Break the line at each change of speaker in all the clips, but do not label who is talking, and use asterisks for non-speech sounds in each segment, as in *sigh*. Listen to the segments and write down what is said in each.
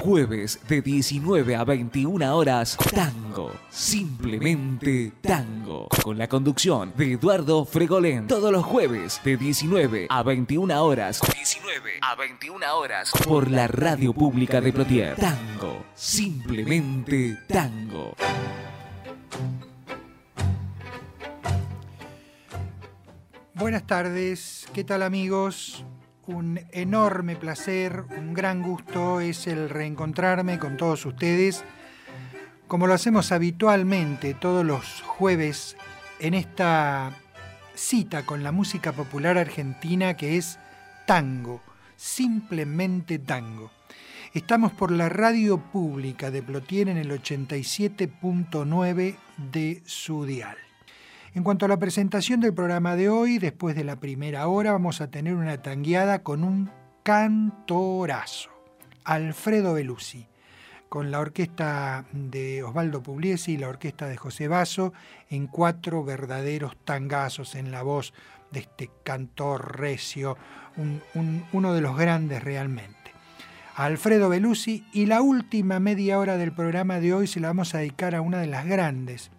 Jueves de 19 a 21 horas, Tango, simplemente Tango, con la conducción de Eduardo Fregolén. Todos los jueves de 19 a 21 horas, 19 a 21 horas, por la radio pública de Plotier. Tango, simplemente Tango.
Buenas tardes, ¿qué tal amigos? Un enorme placer, un gran gusto es el reencontrarme con todos ustedes, como lo hacemos habitualmente todos los jueves en esta cita con la música popular argentina que es tango, simplemente tango. Estamos por la radio pública de Plotier en el 87.9 de su dial. En cuanto a la presentación del programa de hoy, después de la primera hora vamos a tener una tangueada con un cantorazo, Alfredo Belusi, con la orquesta de Osvaldo Pugliesi y la orquesta de José Basso, en cuatro verdaderos tangazos en la voz de este cantor recio, uno de los grandes realmente. Alfredo Belusi y la última media hora del programa de hoy se la vamos a dedicar a una de las grandes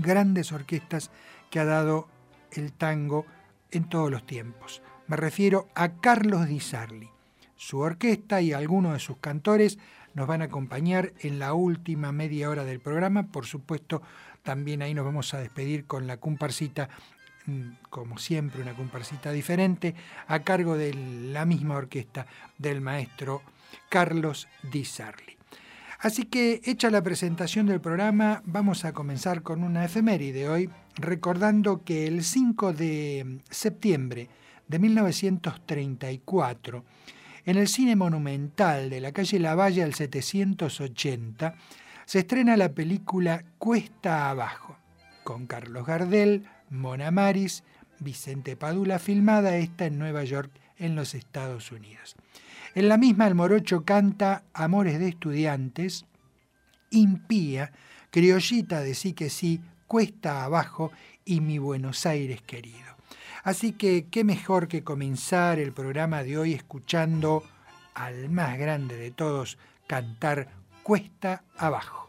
grandes orquestas que ha dado el tango en todos los tiempos. Me refiero a Carlos Di Sarli. Su orquesta y algunos de sus cantores nos van a acompañar en la última media hora del programa. Por supuesto, también ahí nos vamos a despedir con la comparsita, mm, como siempre, una comparsita diferente, a cargo de la misma orquesta del maestro Carlos Di Sarli. Así que, hecha la presentación del programa, vamos a comenzar con una efeméride hoy, recordando que el 5 de septiembre de 1934, en el Cine Monumental de la calle Lavalle al 780, se estrena la película Cuesta Abajo, con Carlos Gardel, Mona Maris, Vicente Padula, filmada esta en Nueva York, en los Estados Unidos. En la misma el morocho canta Amores de estudiantes, Impía, Criollita de sí que sí, Cuesta abajo y Mi Buenos Aires querido. Así que qué mejor que comenzar el programa de hoy escuchando al más grande de todos cantar Cuesta abajo.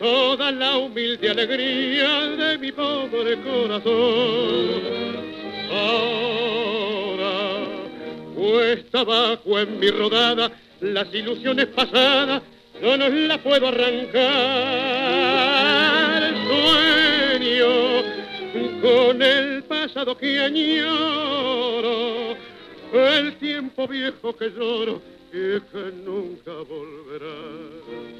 toda la humilde alegría de mi pobre corazón. Ahora, puesta abajo en mi rodada, las ilusiones pasadas no nos las puedo arrancar. Sueño con el pasado que añoro, el tiempo viejo que lloro y que nunca volverá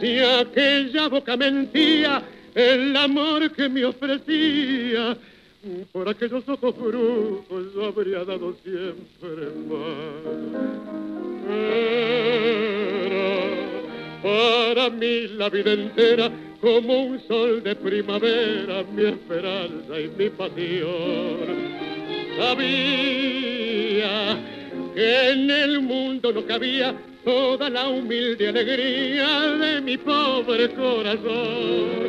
Si aquella boca mentía el amor que me ofrecía, por aquellos ojos brujos yo habría dado siempre más. Era para mí la vida entera como un sol de primavera, mi esperanza y mi pasión. Sabía que en el mundo no cabía toda la humilde alegría de mi pobre corazón.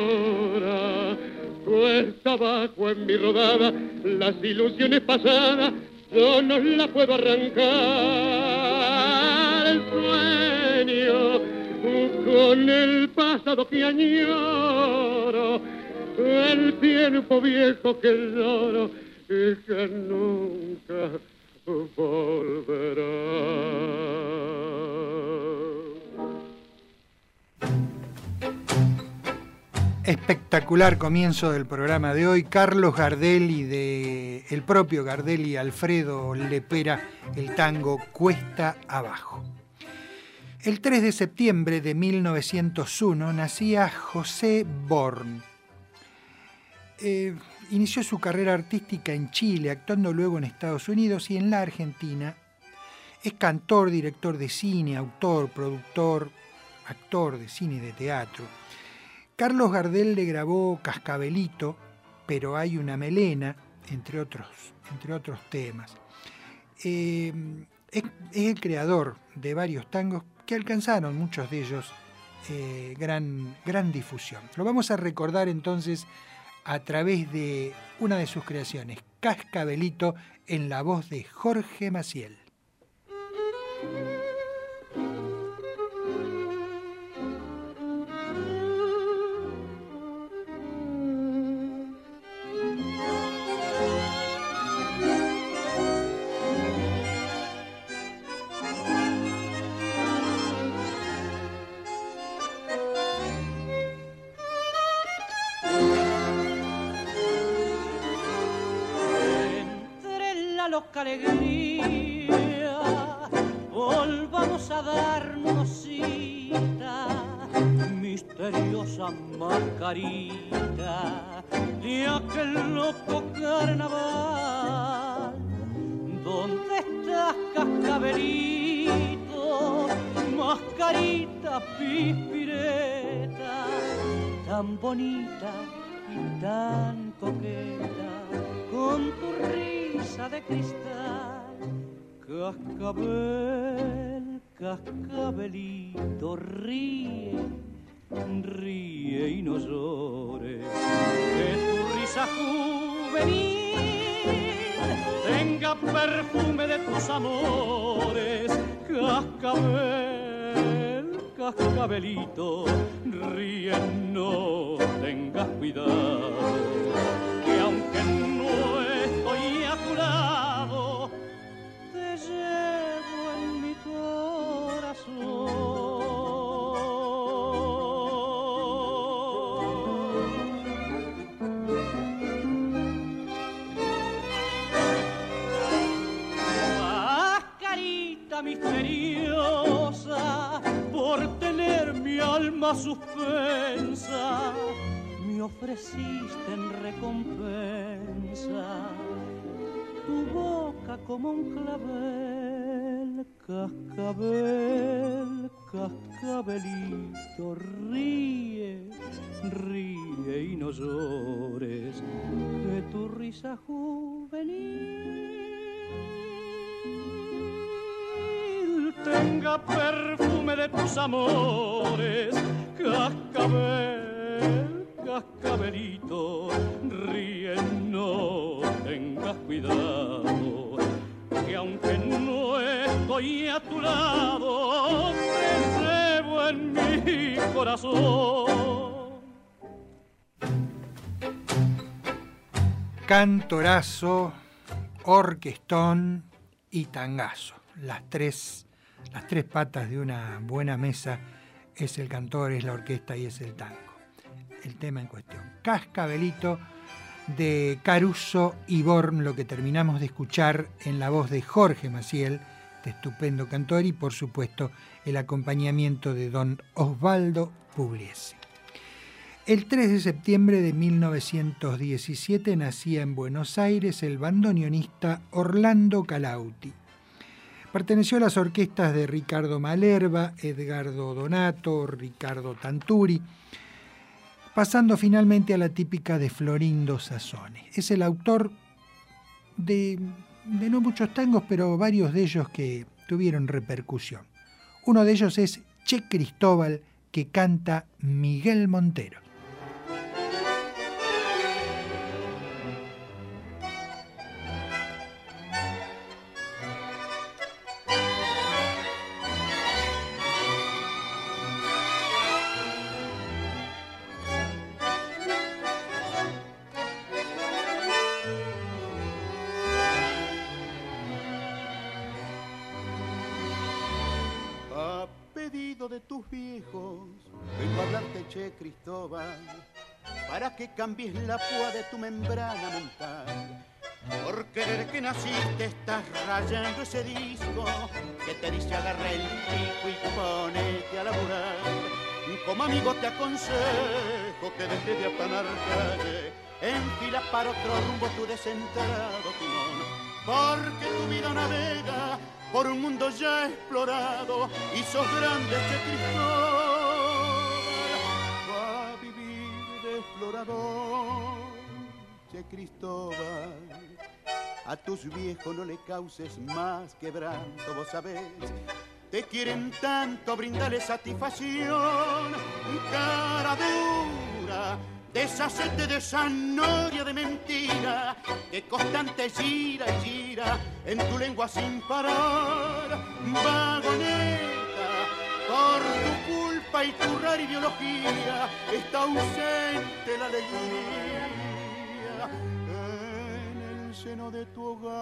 Ahora cuesta abajo en mi rodada las ilusiones pasadas, yo no las puedo arrancar. El sueño con el pasado que añoro, el tiempo viejo que lloro y que nunca.
Espectacular comienzo del programa de hoy. Carlos Gardelli de el propio Gardelli Alfredo Lepera, el tango Cuesta Abajo. El 3 de septiembre de 1901 nacía José Born. Eh, inició su carrera artística en Chile, actuando luego en Estados Unidos y en la Argentina. Es cantor, director de cine, autor, productor, actor de cine y de teatro. Carlos Gardel le grabó Cascabelito, pero hay una melena, entre otros, entre otros temas. Es, es, el creador de varios tangos que alcanzaron, muchos de ellos, eh, gran, gran difusión. Lo vamos a recordar entonces a través de una de sus creaciones, Cascabelito, en la voz de Jorge Maciel.
Cascabelito, ríe, ríe y no llores. Que tu risa juvenil tenga perfume de tus amores. Cascabel, cascabelito, ríe, no tengas cuidado. Misteriosa, por tener mi alma suspensa, me ofreciste en recompensa tu boca como un clavel, cascabel, cascabelito, ríe, ríe y no llores, que tu risa juvenil tenga perfume de tus amores, cascabel, cascabelito, ríe, no tengas cuidado, que aunque no estoy a tu lado, te en mi corazón.
Cantorazo, orquestón y tangazo. Las tres, las tres patas de una buena mesa es el cantor, es la orquesta y es el tango. El tema en cuestión. Cascabelito de Caruso y Born, lo que terminamos de escuchar en la voz de Jorge Maciel, este estupendo cantor y por supuesto el acompañamiento de don Osvaldo Pugliese. El 3 de septiembre de 1917 nacía en Buenos Aires el bandoneonista Orlando Calauti. Perteneció a las orquestas de Ricardo Malerba, Edgardo Donato, Ricardo Tanturi, pasando finalmente a la típica de Florindo Sassone. Es el autor de, de no muchos tangos, pero varios de ellos que tuvieron repercusión. Uno de ellos es Che Cristóbal, que canta Miguel Montero.
Cambies la púa de tu membrana mental. Por querer que naciste estás rayando ese disco que te dice agarra el pico y ponete a laburar. Como amigo te aconsejo que dejes de apanar calle, enfila para otro rumbo tu descentrado timón, porque tu vida navega por un mundo ya explorado y sos grande, che Cristóbal explorador, Che Cristóbal. A tus viejos no le causes más quebranto, vos sabés. Te quieren tanto, brindarle satisfacción. Cara dura, deshacete de esa noria de mentira que constante gira y gira en tu lengua sin parar. Vagoneta, por tu culpa y tu rara ideología está ausente la alegría en el seno de tu hogar.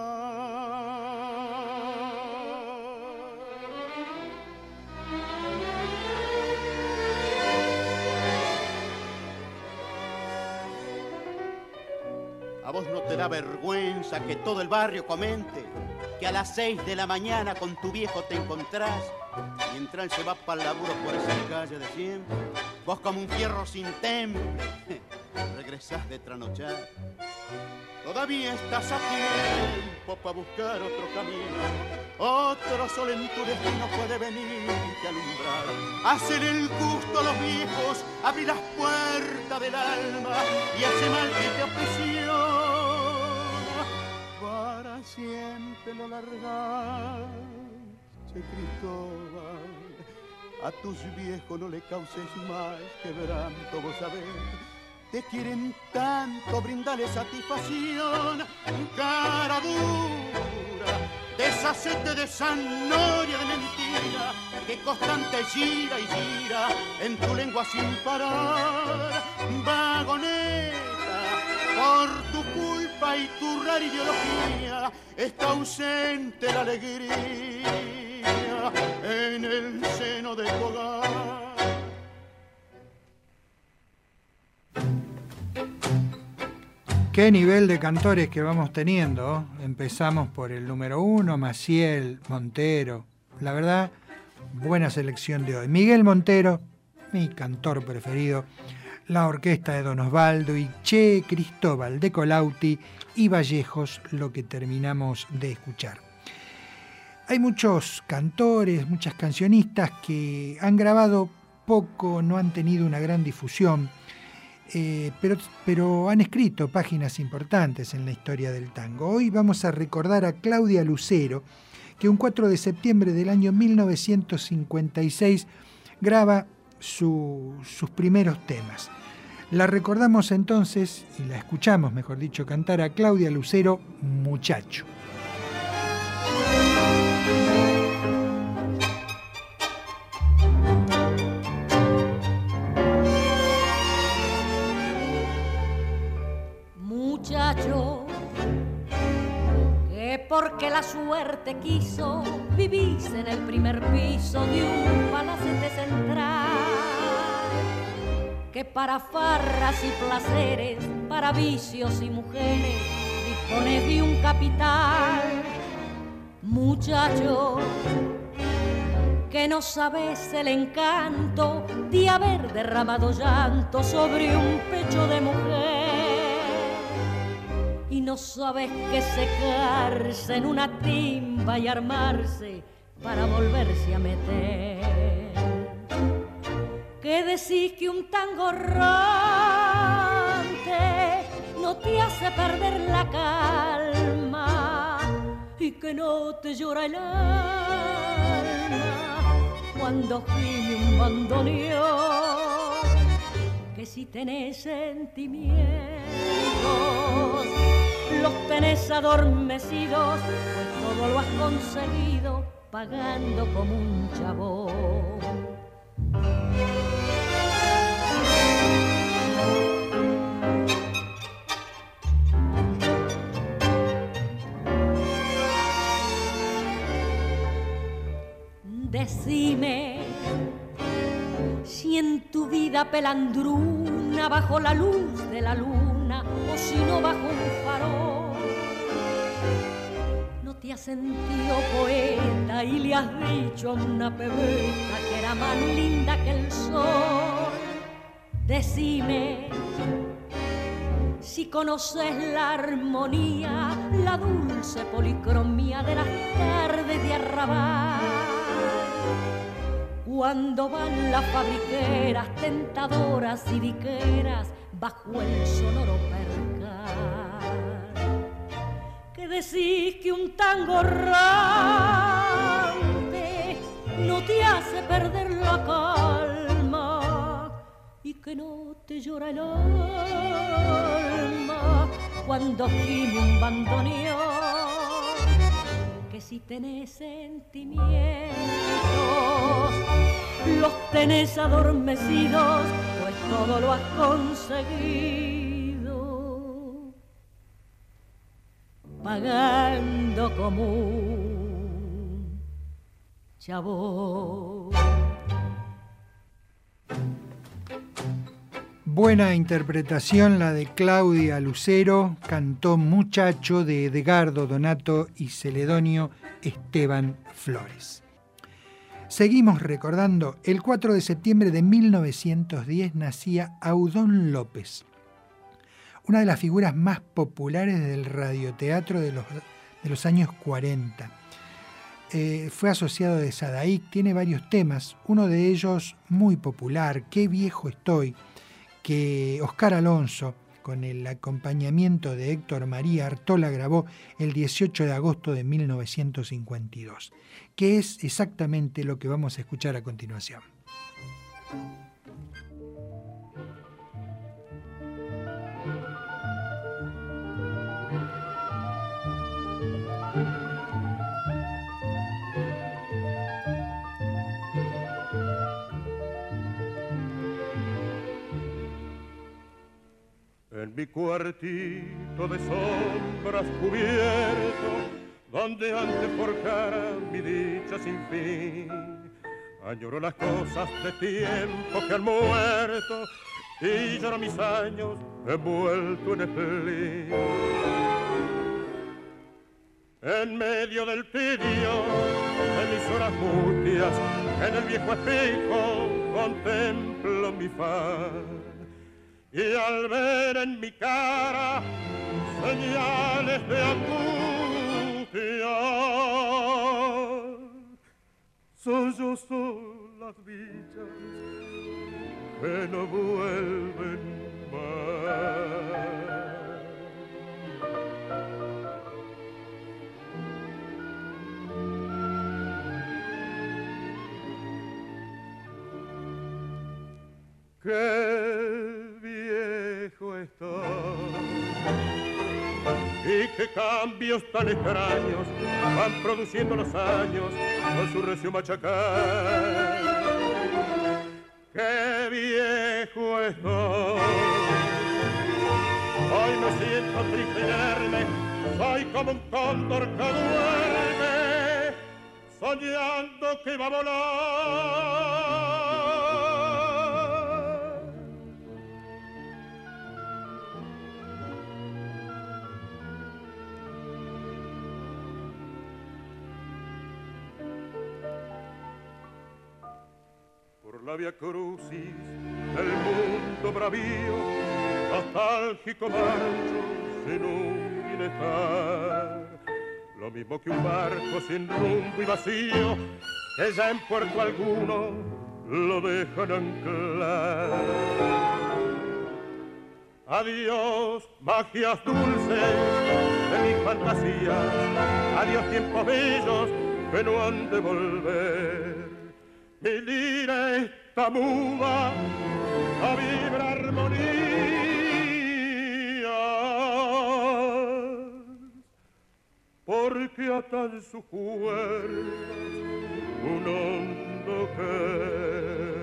¿A vos no te da vergüenza que todo el barrio comente que a las seis de la mañana con tu viejo te encontrás mientras se va para el laburo por esa calle de siempre? Vos como un fierro sin temple *laughs* regresás de tranochar. Todavía estás a tiempo para buscar otro camino. Otro sol en tu destino puede venir y alumbrar. Hacer el gusto a los viejos, abrir las puertas del alma y ese mal que te aprisiona. Siempre lo largas, Che Cristóbal. A tus viejos no le causes más quebranto, vos sabés te quieren tanto, brindale satisfacción, cara dura, deshacete de esa noria de mentira que constante gira y gira en tu lengua sin parar, vagoneta, por tu culpa y tu rara ideología está ausente la alegría en el seno de tu hogar.
Qué nivel de cantores que vamos teniendo. Empezamos por el número uno, Maciel, Montero. La verdad, buena selección de hoy. Miguel Montero, mi cantor preferido. La orquesta de Don Osvaldo y Che Cristóbal de Colauti y Vallejos, lo que terminamos de escuchar. Hay muchos cantores, muchas cancionistas que han grabado poco, no han tenido una gran difusión eh, pero, pero han escrito páginas importantes en la historia del tango. Hoy vamos a recordar a Claudia Lucero, que un 4 de septiembre del año 1956 graba sus primeros temas. La recordamos entonces, y la escuchamos, mejor dicho, cantar a Claudia Lucero, Muchacho.
que porque la suerte quiso vivís en el primer piso de un palacete central, que para farras y placeres, para vicios y mujeres, dispones de un capital. muchacho, que no sabes el encanto de haber derramado llanto sobre un pecho de mujer y no sabes que secarse en una timba y armarse para volverse a meter. Que decís que un tango errante no te hace perder la calma y que no te llora el alma cuando gime un bandoneón. Que si tenés sentimientos, los tenés adormecidos, pues todo lo has conseguido pagando como un chabón. Decime si en tu vida pelandruna bajo la luz de la luna o si no bajo un farol te has sentido poeta y le has dicho a una pebeta que era más linda que el sol. Decime si conoces la armonía, la dulce policromía de las tardes de arrabal. Cuando van las fabriqueras tentadoras y diqueras bajo el sonoro percal decís que un tango errante no te hace perder la calma y que no te llora el alma cuando gime un bandoneón. Que si tenés sentimientos los tenés adormecidos pues todo lo has conseguido pagando como un chavo.
Buena interpretación la de Claudia Lucero, cantó Muchacho de Edgardo Donato y Celedonio Esteban Flores. Seguimos recordando, el 4 de septiembre de 1910 nacía Audón López, una de las figuras más populares del radioteatro de los, años 40. Eh, fue asociado de Sadaic, tiene varios temas, uno de ellos muy popular, Qué viejo estoy, que Oscar Alonso, con el acompañamiento de Héctor María Artola, grabó el 18 de agosto de 1952, que es exactamente lo que vamos a escuchar a continuación.
En mi cuartito de sombras cubierto, donde antes forjara mi dicha sin fin, añoro las cosas de tiempo que han muerto y lloro mis años envuelto en espleen. En medio del tedio de mis horas mustias, en el viejo espejo contemplo mi faz y al ver en mi cara señales de angustia, son las villas que no vuelven más. Qué viejo estoy y qué cambios tan extraños van produciendo los años con su recio machacar. Qué viejo estoy. Hoy me siento triste soy como un cóndor que duerme, soñando que va a volar. La via crucis del mundo bravío, nostálgico marcho sin un bienestar. Lo mismo que un barco sin rumbo y vacío, que ya en puerto alguno lo dejan anclar. Adiós, magias dulces de mis fantasías. Adiós, tiempos bellos que no han de volver. Mi lira está muda a vibra armonía. Porque ata en su cuerpo un hondo querer.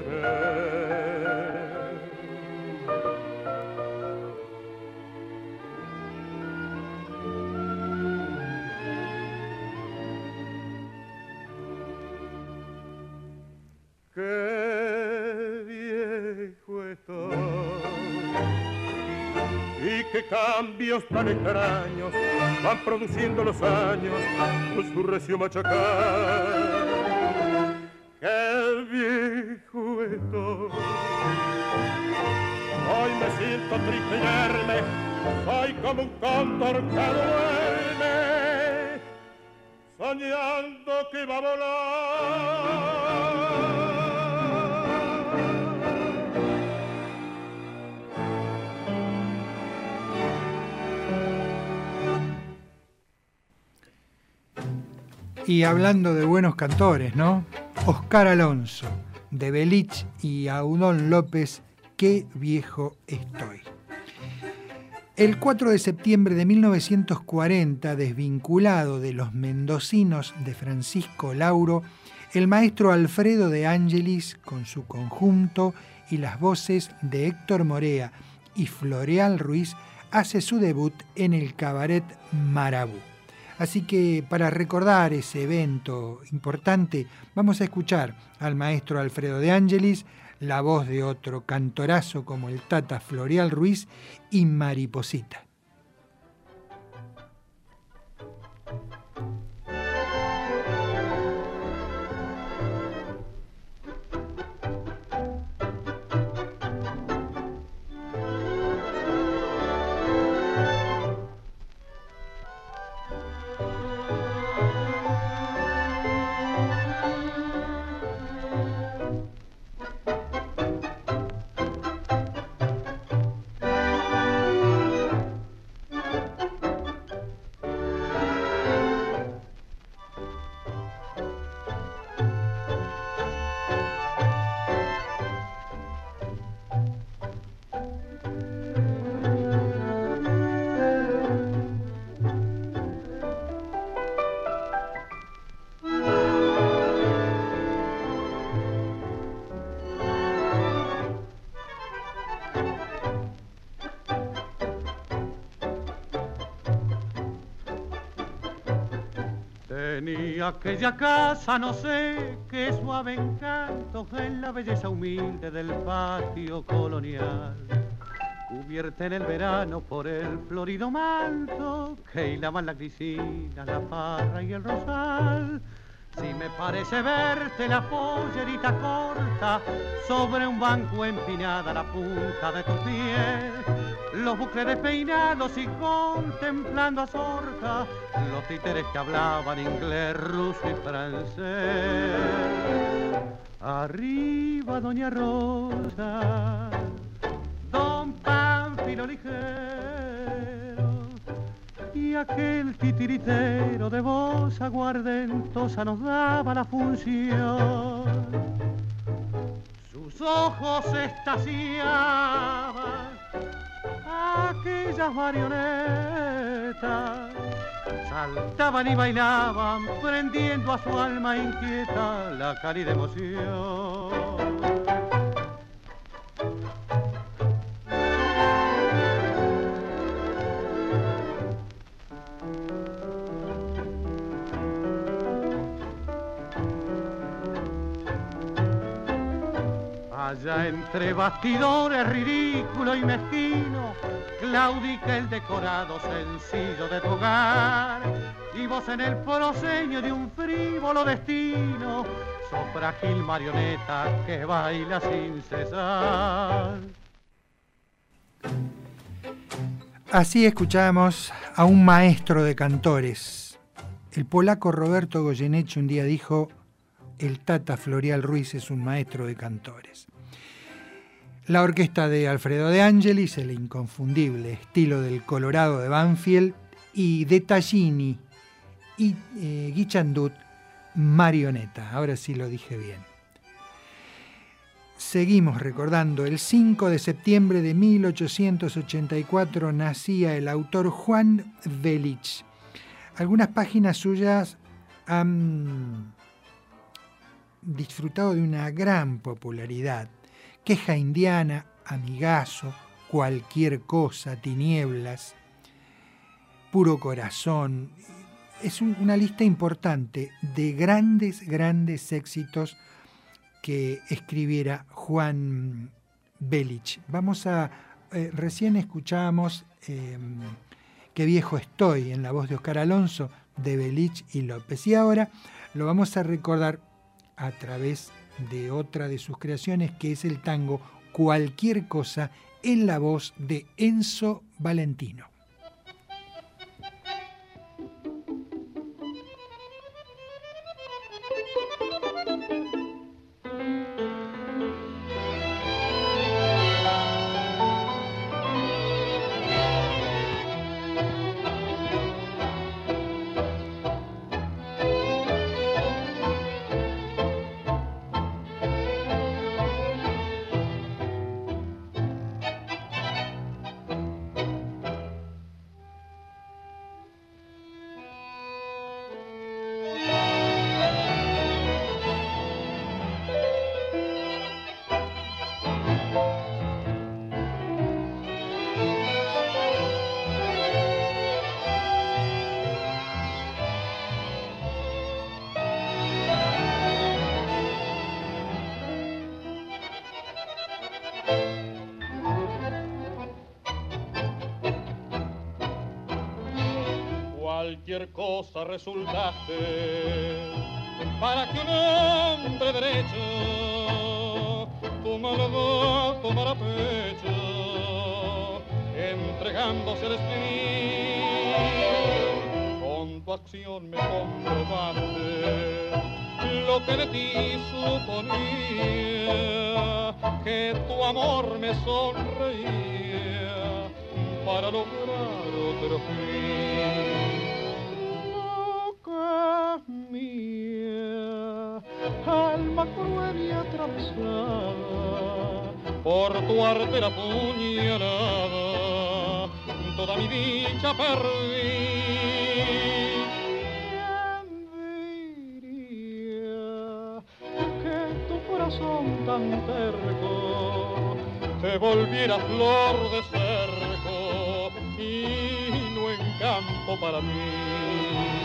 Qué cambios tan extraños van produciendo los años con su recio machacar. Qué viejo estoy. Hoy me siento triste y soy como un cóndor que duerme, soñando que va a volar.
Y hablando de buenos cantores, ¿no? Oscar Alonso, de Belich y Audón López, qué viejo estoy. El 4 de septiembre de 1940, desvinculado de los mendocinos de Francisco Lauro, el maestro Alfredo de Angelis, con su conjunto y las voces de Héctor Morea y Floreal Ruiz, hace su debut en el cabaret Marabú. Así que para recordar ese evento importante, vamos a escuchar al maestro Alfredo de Ángelis, la voz de otro cantorazo como el Tata Florial Ruiz y Mariposita.
Aquella casa no sé qué suave encanto en la belleza humilde del patio colonial. Cubierta en el verano por el florido manto que hilaban la grisina, la parra y el rosal. Si me parece verte la pollerita corta sobre un banco empinada la punta de tu piel los bucles despeinados y contemplando a Zorca, los títeres que hablaban inglés, ruso y francés. Arriba Doña Rosa, Don Pánfilo ligero y aquel titiritero de voz aguardentosa nos daba la función. Sus ojos estaciaban aquellas marionetas saltaban y bailaban, prendiendo a su alma inquieta la cálida emoción. Allá entre bastidores ridículo y mezquino, claudica el decorado sencillo de tu hogar. Y vos en el proseño de un frívolo destino, frágil marioneta que baila sin cesar.
Así escuchamos a un maestro de cantores. El polaco Roberto Goyeneche un día dijo, el Tata Florial Ruiz es un maestro de cantores. La orquesta de Alfredo de Angelis, el inconfundible estilo del Colorado de Banfield, y de Tallini y eh, Guichandut, marioneta. Ahora sí lo dije bien. Seguimos recordando, el 5 de septiembre de 1884 nacía el autor Juan Velich. Algunas páginas suyas han disfrutado de una gran popularidad. Queja indiana, amigazo, cualquier cosa, tinieblas, puro corazón. Es una lista importante de grandes, grandes éxitos que escribiera Juan Belich. Vamos a, eh, recién escuchamos em, Qué viejo estoy en la voz de Oscar Alonso, de Belich y López. Y ahora lo vamos a recordar a través de otra de sus creaciones, que es el tango Cualquier cosa, en la voz de Enzo Valentino.
Cosa resultaste. Para que un hombre derecho tu maldad tomara pecho entregándose al espíritu con tu acción me comprobaste lo que de ti suponía que tu amor me sonreía para lograr otro fin alma cruel y atravesada por tu artera puñalada, toda mi dicha perdí. ¿Quién diría que tu corazón tan terco te volviera flor de cerco y no encanto para mí?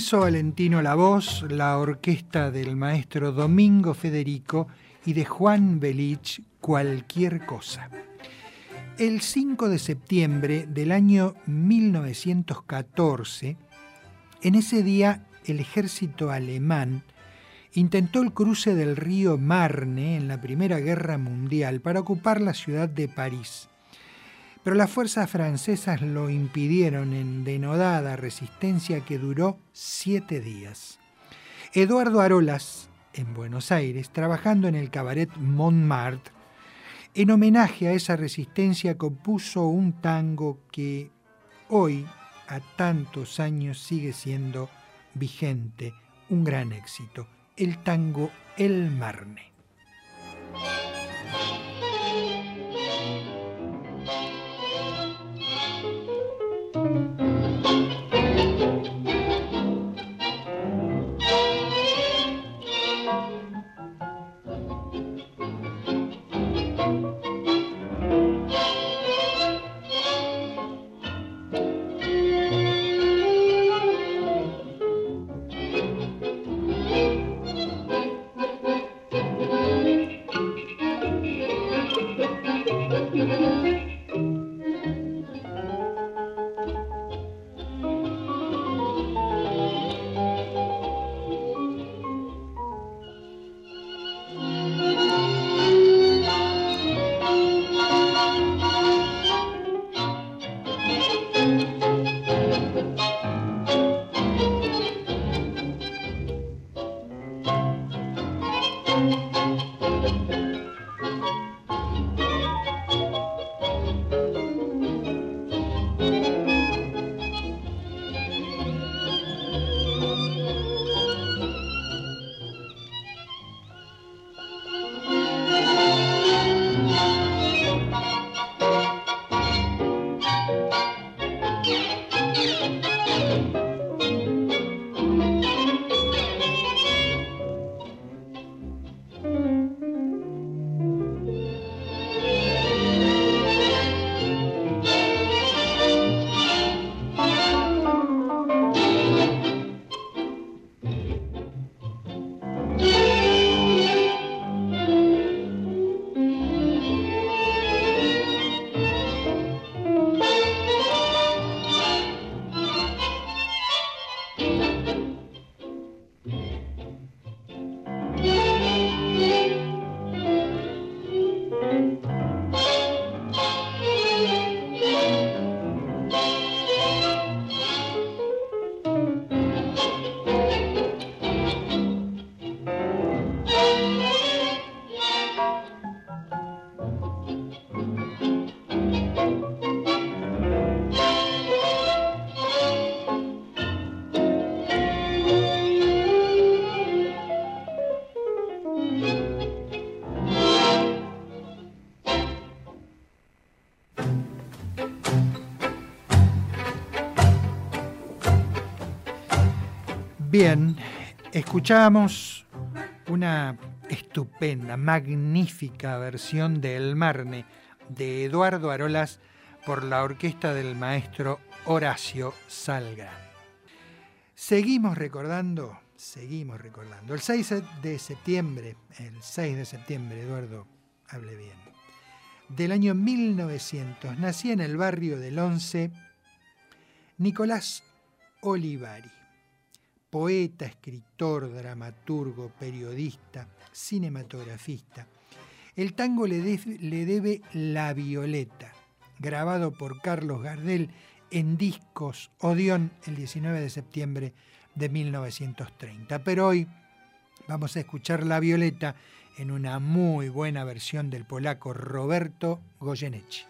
Enzo Valentino la voz, la orquesta del maestro Domingo Federico y de Juan Belich, cualquier cosa. El 5 de septiembre del año 1914, en ese día el ejército alemán
intentó el cruce del río Marne en la Primera Guerra Mundial para ocupar la ciudad de París. Pero las fuerzas francesas lo impidieron en denodada resistencia que duró siete días. Eduardo Arolas, en Buenos Aires, trabajando en el cabaret Montmartre, en homenaje a esa resistencia compuso un tango que hoy, a tantos años, sigue siendo vigente, un gran éxito, el tango El Marne. Bien, escuchamos una estupenda, magnífica versión de El Marne de Eduardo Arolas por la orquesta del maestro Horacio Salga. Seguimos recordando, seguimos recordando. El 6 de septiembre, el 6 de septiembre, Eduardo, hable bien, del año 1900, nacía en el barrio del Once Nicolás Olivari poeta, escritor, dramaturgo, periodista, cinematografista. El tango le, debe La Violeta, grabado por Carlos Gardel en discos Odeón el 19 de septiembre de 1930. Pero hoy vamos a escuchar La Violeta en una muy buena versión del polaco Roberto Goyeneche.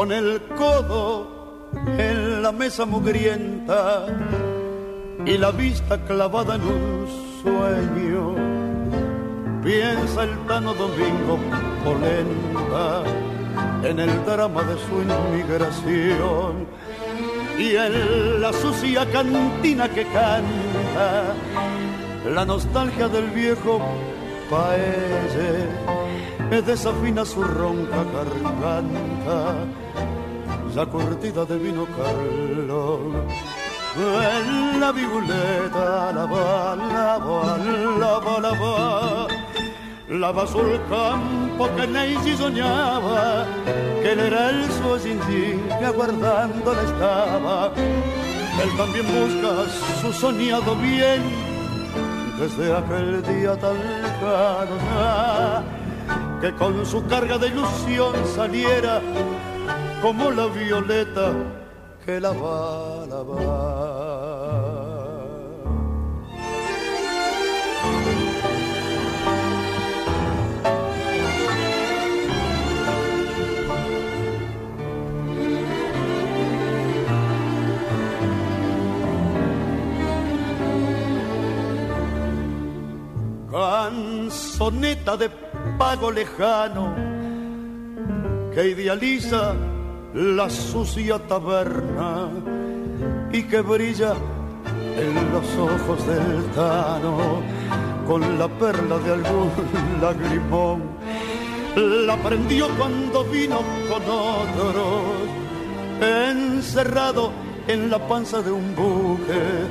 Con el codo en la mesa mugrienta y la vista clavada en un sueño. Piensa el Tano Domingo Polenta en el drama de su inmigración y en la sucia cantina que canta la nostalgia del viejo paese me desafina su ronca garganta, la cortida de vino Carlos. En la violeta la va, la va, la va, la va, la va sul campo que Neisi soñaba, que él era el suo que aguardándola estaba. Él también busca su soñado bien desde aquel día tan lejano que con su carga de ilusión saliera como la violeta que la va a. Canzoneta de pago lejano que idealiza la sucia taberna y que brilla en los ojos del tano con la perla de algún *laughs* lagrimón. La prendió cuando vino con otros, encerrado en la panza de un buque,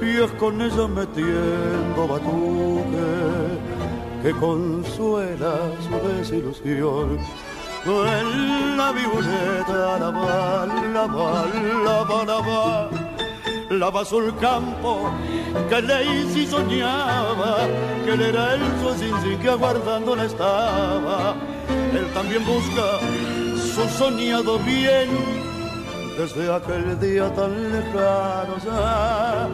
y es con ella metiendo batuque que consuela su desilusión. En la violeta la va, la va, la va, la va, la va sul campo que Lacey soñaba, que él era el sueño que aguardándola estaba. Él también busca su soñado bien desde aquel día tan lejano ya,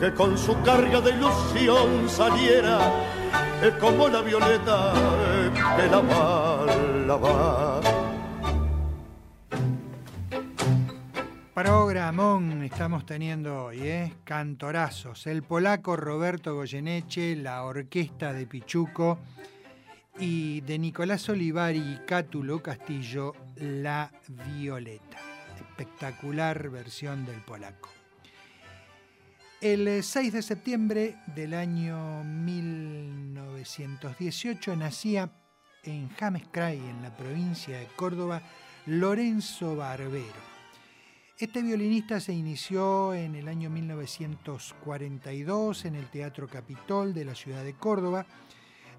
que con su carga de ilusión saliera es como la violeta que la va, la va.
Programón estamos teniendo hoy, ¿eh? Cantorazos. El polaco Roberto Goyeneche, la orquesta de Pichuco y de Nicolás Olivari y Cátulo Castillo, La Violeta. Espectacular versión del polaco. El 6 de septiembre del año 1918 nacía en James Cray, en la provincia de Córdoba, Lorenzo Barbero. Este violinista se inició en el año 1942 en el Teatro Capitol de la ciudad de Córdoba,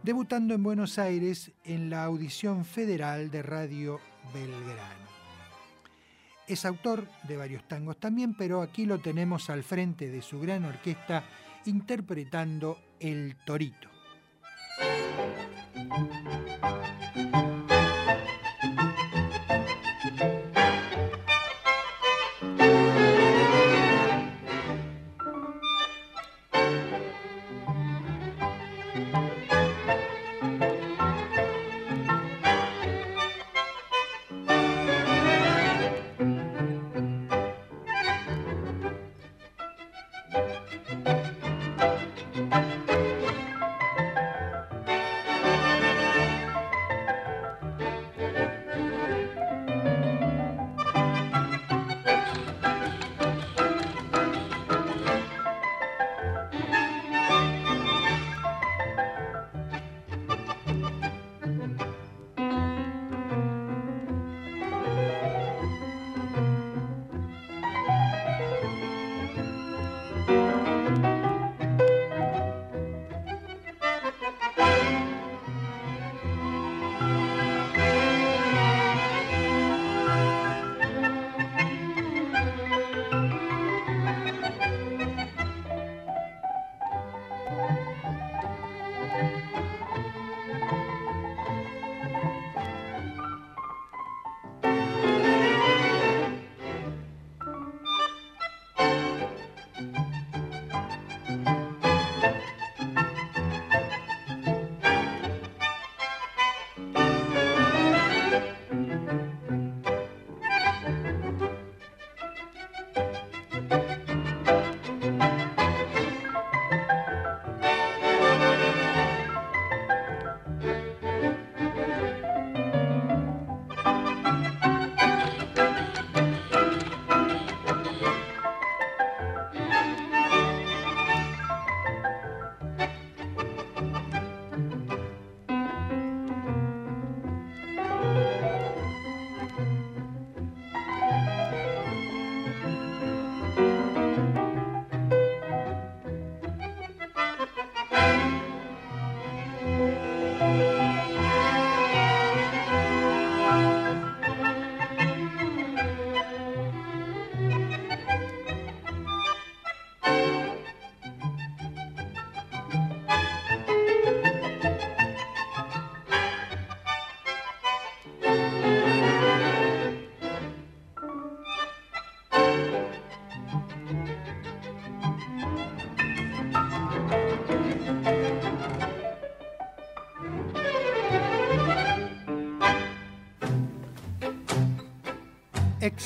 debutando en Buenos Aires en la audición federal de Radio Belgrano. Es autor de varios tangos también, pero aquí lo tenemos al frente de su gran orquesta interpretando El Torito.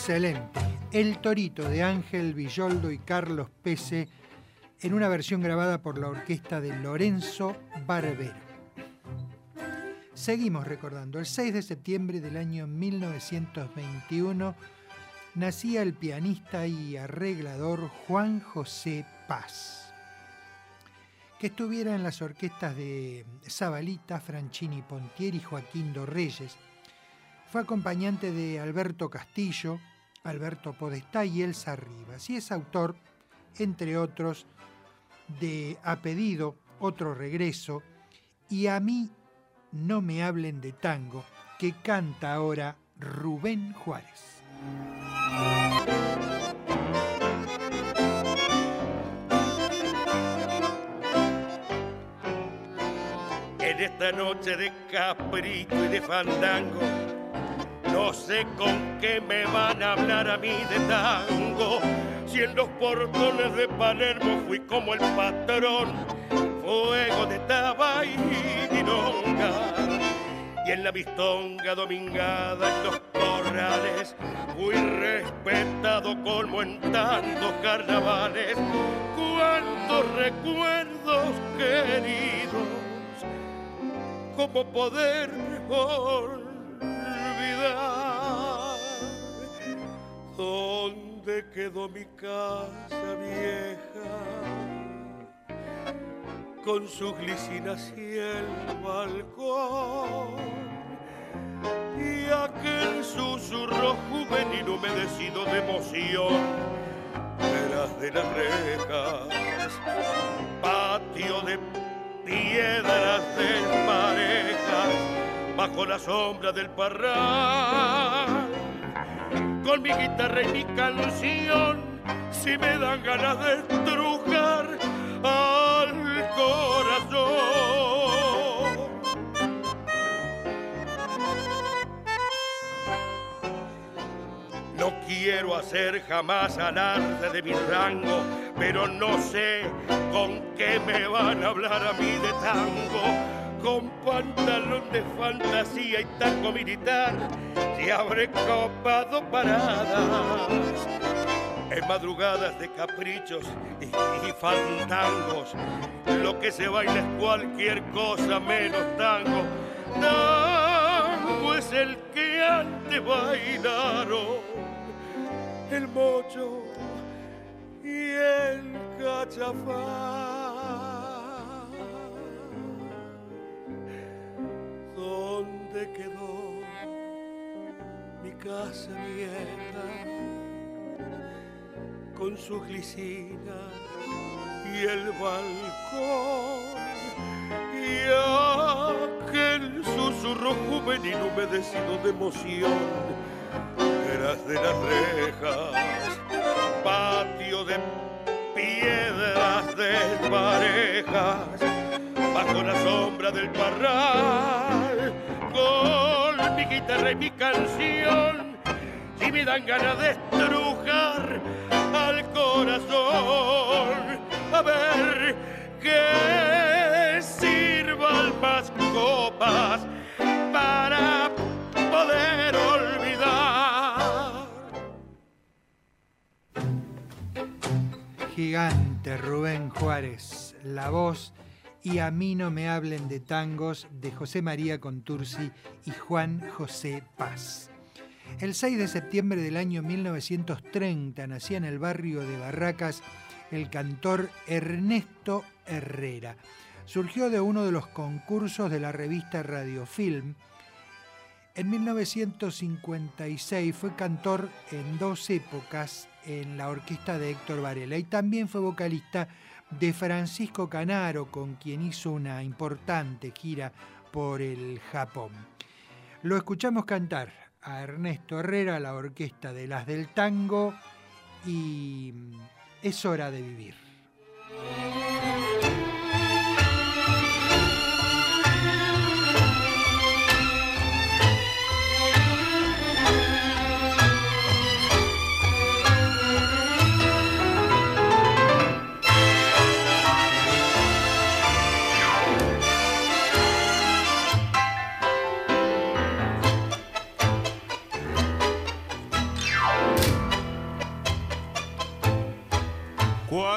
Excelente. El Torito de Ángel Villoldo y Carlos Pese en una versión grabada por la orquesta de Lorenzo Barbero. Seguimos recordando, el 6 de septiembre del año 1921 nacía el pianista y arreglador Juan José Paz, que estuviera en las orquestas de Zabalita, Franchini Pontieri y Joaquín Dorreyes. Fue acompañante de Alberto Castillo, Alberto Podestá y Elsa Rivas, y es autor, entre otros, de A Pedido, Otro Regreso, y A mí no me hablen de tango, que canta ahora Rubén Juárez.
En esta noche de caprito y de fandango, no sé con qué me van a hablar a mí de tango. Si en los portones de Palermo fui como el patrón, fuego de taba y dinonga. Y en la vistonga domingada en los corrales fui respetado como en tantos carnavales. Cuántos recuerdos queridos, como poder ¿Dónde quedó mi casa vieja? Con sus glicinas y el balcón. Y aquel susurro juvenil humedecido de emoción. Veras de las rejas, patio de piedras desparejas bajo la sombra del parral. Con mi guitarra y mi canción, si me dan ganas de estrujar al corazón. No quiero hacer jamás alarde de mi rango, pero no sé con qué me van a hablar a mí de tango con pantalón de fantasía y taco militar se habré copado paradas. En madrugadas de caprichos y, y, fandangos lo que se baila es cualquier cosa menos tango. Tango es el que antes bailaron el mocho y el cachafán ¿Dónde quedó mi casa vieja con su glicina y el balcón y aquel susurro juvenil humedecido de emoción eras de las rejas patio de piedras desparejas bajo la sombra del parral, mi guitarra y mi canción, si me dan ganas de estrujar al corazón, a ver que sirvan más copas para poder olvidar.
Gigante Rubén Juárez, la voz y A mí no me hablen de tangos de José María Contursi y Juan José Paz. El 6 de septiembre del año 1930 nacía en el barrio de Barracas el cantor Ernesto Herrera. Surgió de uno de los concursos de la revista Radiofilm. En 1956 fue cantor en dos épocas en la orquesta de Héctor Varela y también fue vocalista de Francisco Canaro, con quien hizo una importante gira por el Japón. Lo escuchamos cantar a Ernesto Herrera, la orquesta de las del tango, y es hora de vivir.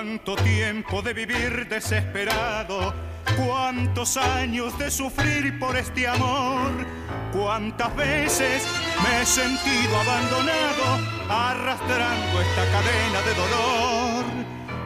Cuánto tiempo de vivir desesperado, cuántos años de sufrir por este amor, cuántas veces me he sentido abandonado arrastrando esta cadena de dolor.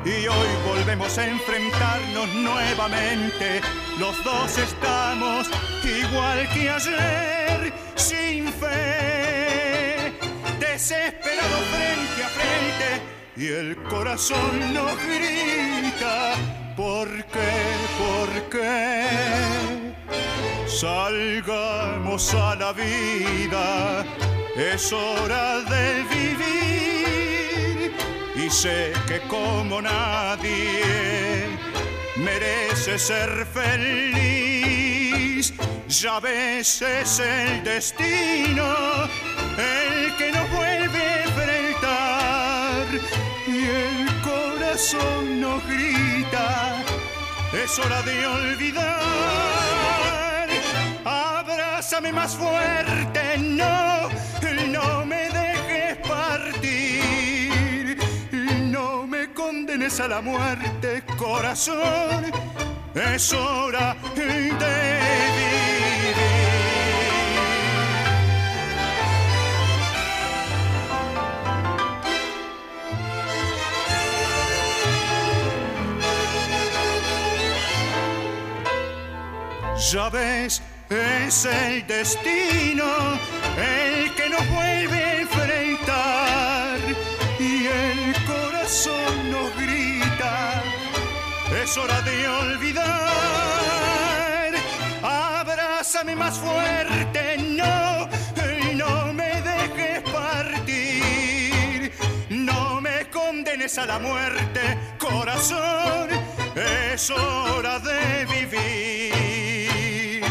Y hoy volvemos a enfrentarnos nuevamente, los dos estamos igual que ayer, sin fe, desesperado frente a frente y el corazón nos grita, ¿por qué? ¿Por qué? Salgamos a la vida, es hora de vivir y sé que como nadie merece ser feliz. Ya ves, es el destino el que nos vuelve a enfrentar y el corazón nos grita, es hora de olvidar. Abrázame más fuerte, no, no me dejes partir, no me condenes a la muerte, corazón, es hora de vivir. Ya ves, es el destino el que nos vuelve a enfrentar. Y el corazón nos grita, es hora de olvidar. Abrázame más fuerte, no, no me dejes partir, no me condenes a la muerte, corazón, es hora de vivir.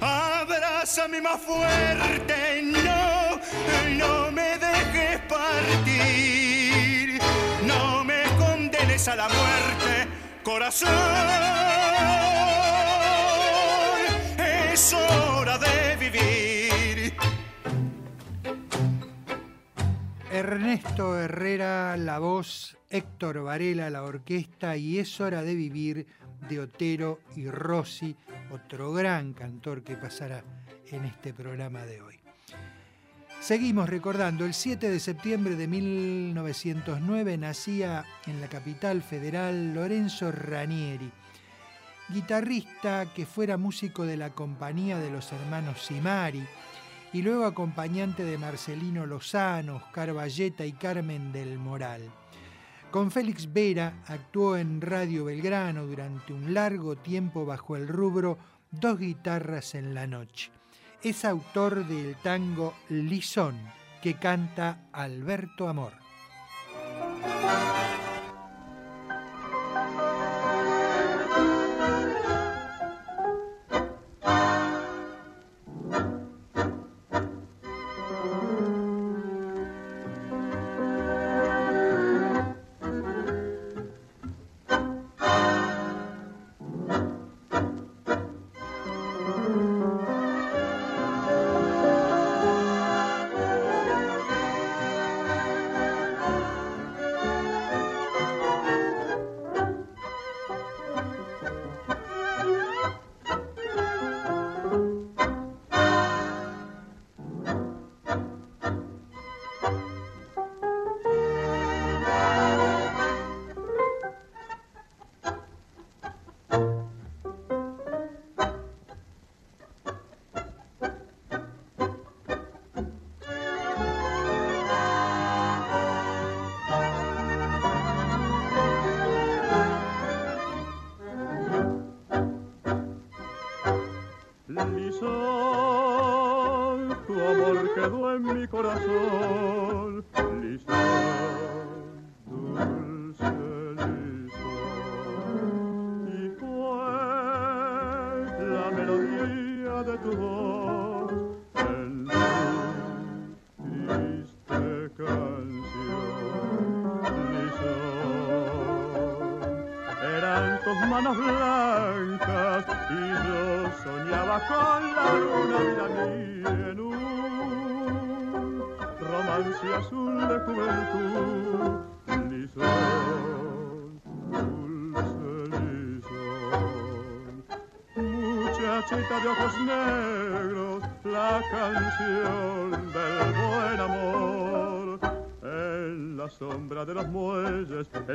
Abrázame más fuerte, no, no me dejes partir, no me condenes a la muerte, corazón,
Ernesto Herrera, la voz, Héctor Varela, la orquesta y es hora de vivir de Otero y Rossi, otro gran cantor que pasará en este programa de hoy. Seguimos recordando, el 7 de septiembre de 1909 nacía en la capital federal Lorenzo Ranieri, guitarrista que fuera músico de la compañía de los hermanos Simari y luego acompañante de Marcelino Lozano, Oscar y Carmen del Moral. Con Félix Vera actuó en Radio Belgrano durante un largo tiempo bajo el rubro Dos guitarras en la noche es autor del tango Lisón, que canta Alberto Amor.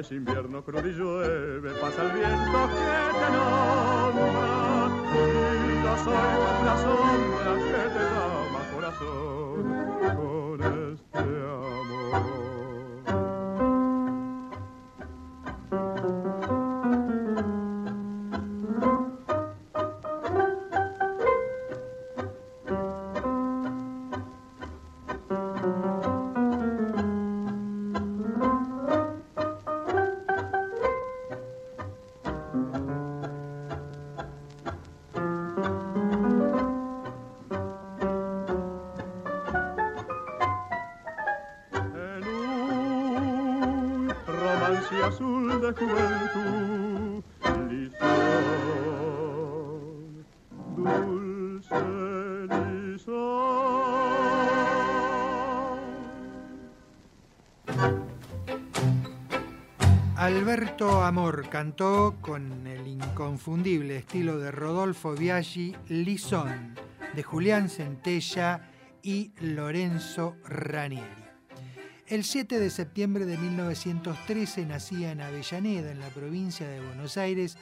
Muelles
Alberto Amor cantó con el inconfundible estilo de Rodolfo Biaggi Lisón, de Julián Centella y Lorenzo Ranieri. El 7 de septiembre de 1913 nacía en Avellaneda, en la provincia de Buenos Aires,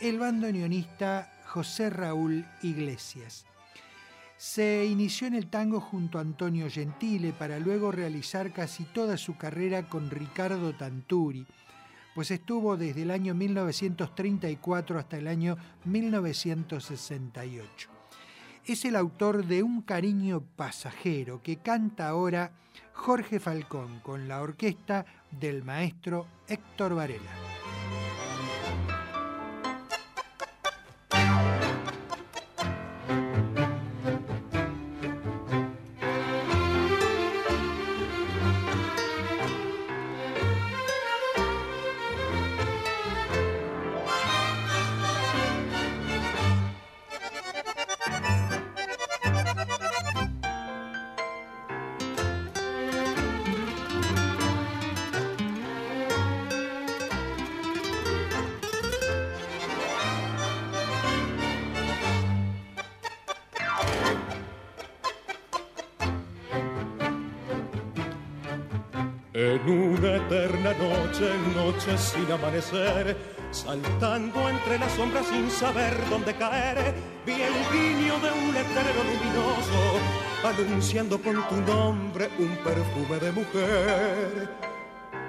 el bandoneonista José Raúl Iglesias. Se inició en el tango junto a Antonio Gentile para luego realizar casi toda su carrera con Ricardo Tanturi pues estuvo desde el año 1934 hasta el año 1968. Es el autor de Un cariño pasajero que canta ahora Jorge Falcón con la orquesta del maestro Héctor Varela.
Noche sin amanecer, saltando entre las sombras sin saber dónde caer, vi el guiño de un letrero luminoso, anunciando con tu nombre un perfume de mujer.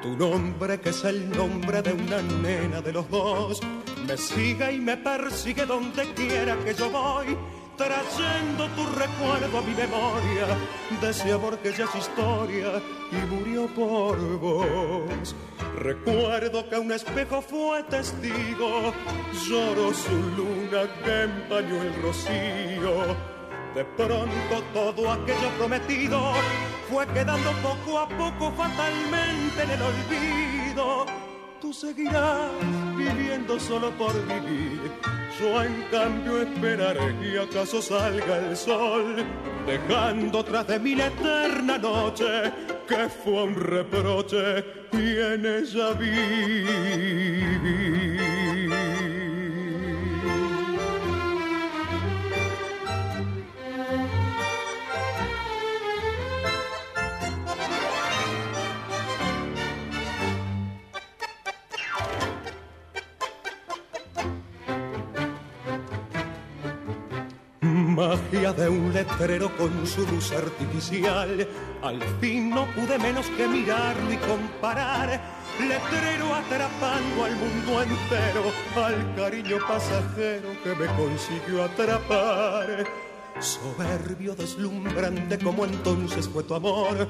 Tu nombre que es el nombre de una nena de los dos, me sigue y me persigue donde quiera que yo voy trayendo tu recuerdo a mi memoria de ese amor que ya es historia y murió por vos. Recuerdo que un espejo fue testigo, lloró su luna que empañó el rocío. De pronto todo aquello prometido fue quedando poco a poco fatalmente en el olvido. Tú seguirás viviendo solo por vivir yo en cambio esperaré que acaso salga el sol, dejando tras de mí la eterna noche que fue un reproche y en ella viví. Magia de un letrero con su luz artificial. Al fin no pude menos que mirarlo y comparar. Letrero atrapando al mundo entero, al cariño pasajero que me consiguió atrapar. Soberbio, deslumbrante como entonces fue tu amor.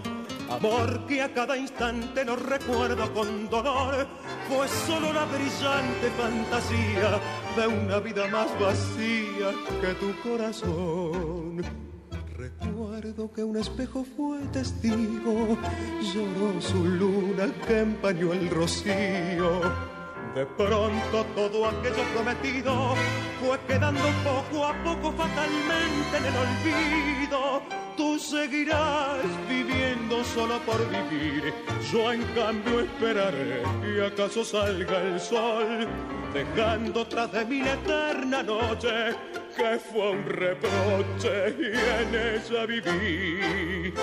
Amor que a cada instante nos recuerdo con dolor. Fue solo la brillante fantasía de una vida más vacía que tu corazón. Recuerdo que un espejo fue testigo, lloró su luna que empañó el rocío. De pronto todo aquello prometido fue quedando poco a poco fatalmente en el olvido. Tú seguirás viviendo solo por vivir, yo en cambio esperaré que acaso salga el sol dejando tras de mí la eterna noche que fue un reproche y en ella viví.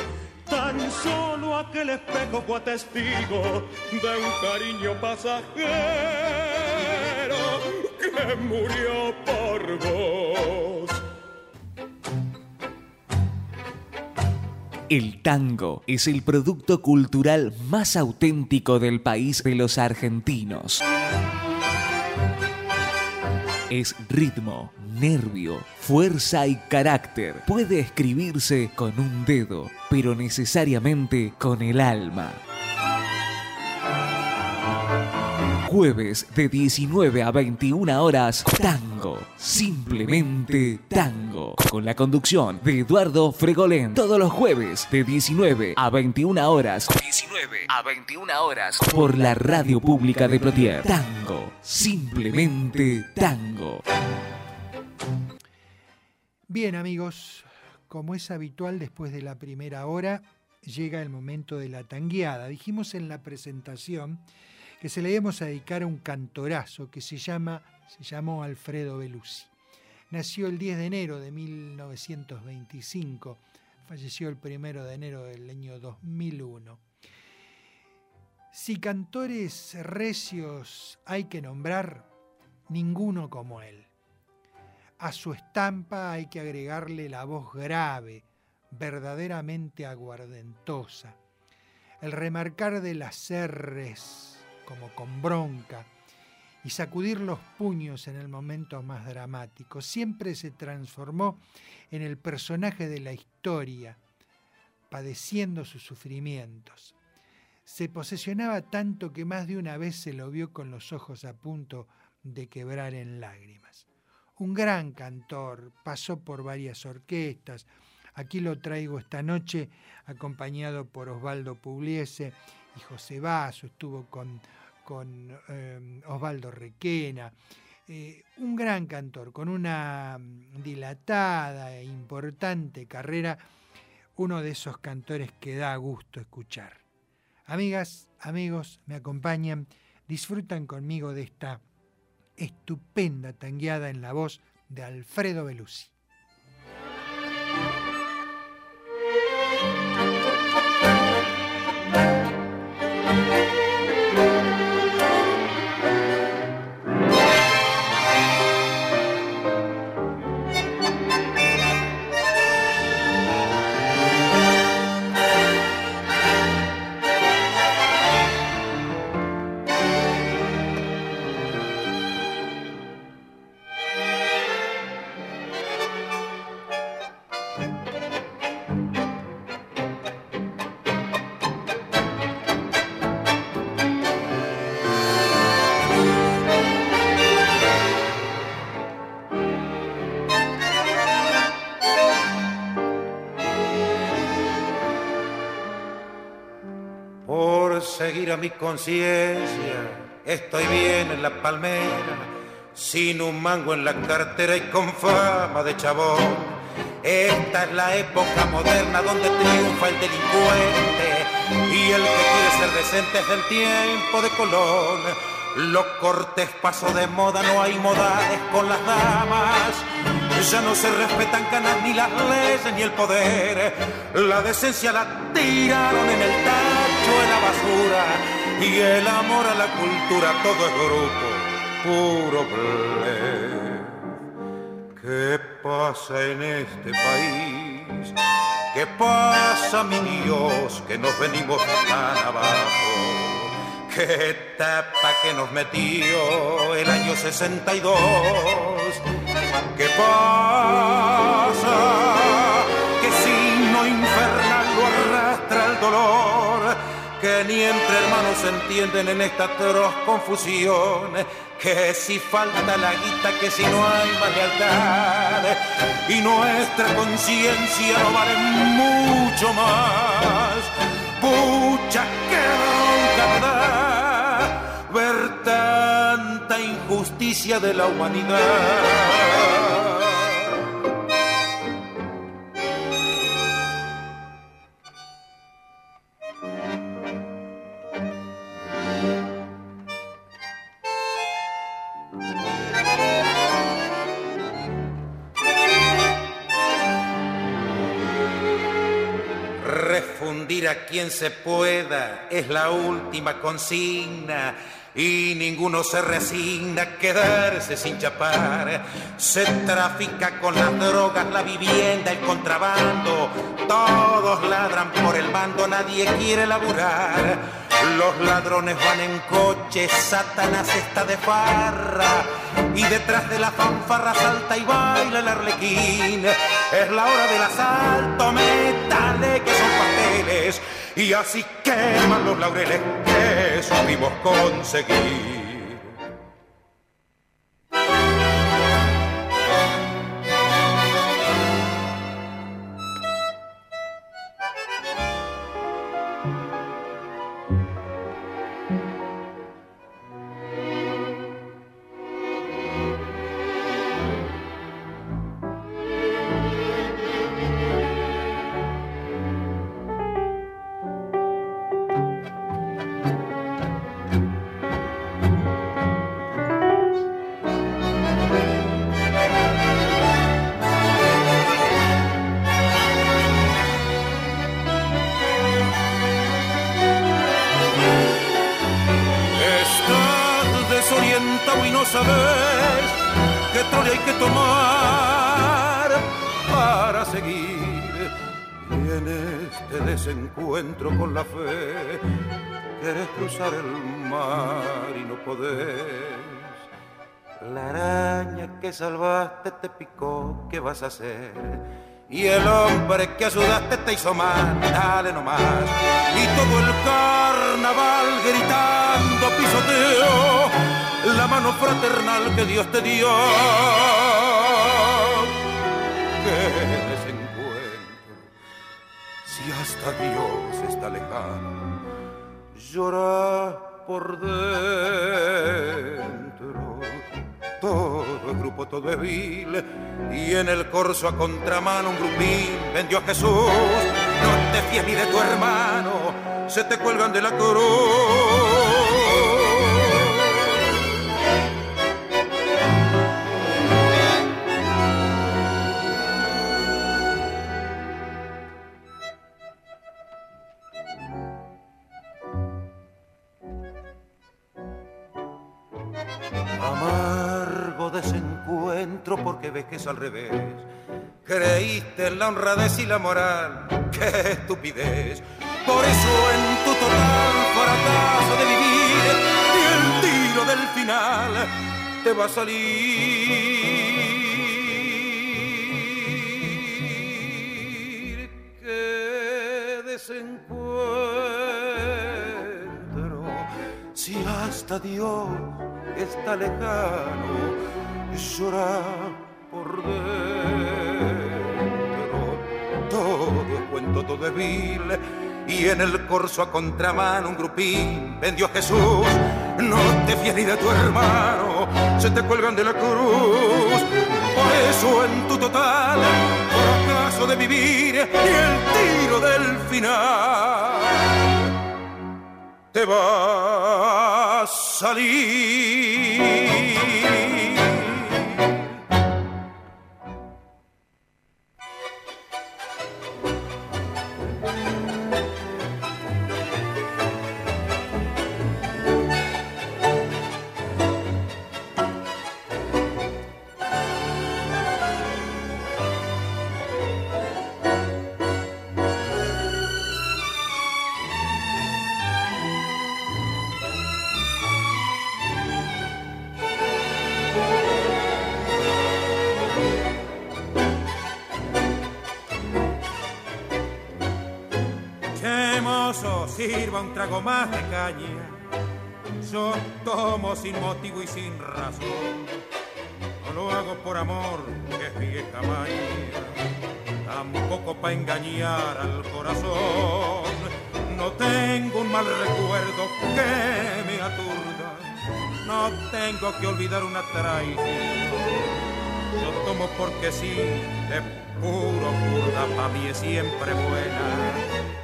Tan solo aquel espejo fue testigo de un cariño pasajero que murió por vos.
El tango es el producto cultural más auténtico del país de los argentinos. Es ritmo, nervio, fuerza y carácter. Puede escribirse con un dedo, pero necesariamente con el alma. Jueves de 19 a 21 horas, Tango, simplemente Tango, con la conducción de Eduardo Fregolén. Todos los jueves de 19 a 21 horas, 19 a 21 horas, por la radio pública de Plotier. Tango, simplemente Tango.
Bien amigos, como es habitual después de la primera hora, llega el momento de la tangueada. Dijimos en la presentación que se le íbamos a dedicar a un cantorazo que se, llama, se llamó Alfredo Belusi. Nació el 10 de enero de 1925, falleció el 1 de enero del año 2001. Si cantores recios hay que nombrar, ninguno como él. A su estampa hay que agregarle la voz grave, verdaderamente aguardentosa, el remarcar de las R's como con bronca, y sacudir los puños en el momento más dramático. Siempre se transformó en el personaje de la historia, padeciendo sus sufrimientos. Se posesionaba tanto que más de una vez se lo vio con los ojos a punto de quebrar en lágrimas. Un gran cantor, pasó por varias orquestas. Aquí lo traigo esta noche acompañado por Osvaldo Pugliese y José Basso, estuvo con con em, Osvaldo Requena, eh, un gran cantor con una mm, dilatada e importante carrera, uno de esos cantores que da gusto escuchar. Amigas, amigos, me acompañan, disfrutan conmigo de esta estupenda tangueada en la voz de Alfredo Belusi.
Mi conciencia, estoy bien en la palmera, sin un mango en la cartera y con fama de chabón. Esta es la época moderna donde triunfa el delincuente y el que quiere ser decente es del tiempo de Colón. Los cortes pasó de moda, no hay modales con las damas. Ya no se respetan canas ni las leyes ni el poder. La decencia la tiraron en el tacho de la basura. Y el amor a la cultura, todo es grupo, puro play. ¿Qué pasa en este país? ¿Qué pasa, mi Dios, que nos venimos tan abajo? qué tapa que nos metió el año 62. ¿Qué pasa? Que ni entre hermanos se entienden en esta atroz confusión. Que si falta la guita, que si no hay más lealtad, y nuestra conciencia no vale mucho más. Pucha, que bronca ver tanta injusticia de la humanidad. A quien se pueda es la última consigna y ninguno se resigna a quedarse sin chapar. Se trafica con las drogas, la vivienda, el contrabando. Todos ladran por el bando, nadie quiere laburar. Los ladrones van en coche, Satanás está de farra. Y detrás de la fanfarra salta y baila el arlequín. Es la hora del asalto, metale que son pasteles y así queman los laureles que supimos conseguir. Salvaste te picó, ¿qué vas a hacer? Y el hombre que ayudaste te hizo mal, dale nomás. Y todo el carnaval gritando pisoteo la mano fraternal que Dios te dio. Qué desencuentro, si hasta Dios está lejano, llora por dentro todo el grupo, todo es vil. Y en el corso a contramano un grupín vendió a Jesús. No te fíes ni de tu hermano, se te cuelgan de la cruz. Porque ves que es al revés. Creíste en la honradez y la moral, *laughs* qué estupidez. Por eso en tu total fracaso de vivir y el tiro del final te va a salir. Qué desencuentro, si hasta Dios está lejano llorar por dentro. Todo es cuento, todo es vil. Y en el corso a contramano un grupín vendió a Jesús. No te fíes ni de tu hermano, se te cuelgan de la cruz. Por eso en tu total fracaso de vivir y el tiro del final te va a salir.
Sirva un trago más de caña. Yo tomo sin motivo y sin razón. No lo hago por amor, que es vieja maña. Tampoco para engañar al corazón. No tengo un mal recuerdo que me aturda. No tengo que olvidar una traición. Yo tomo porque sí, de puro curda, para mí es siempre buena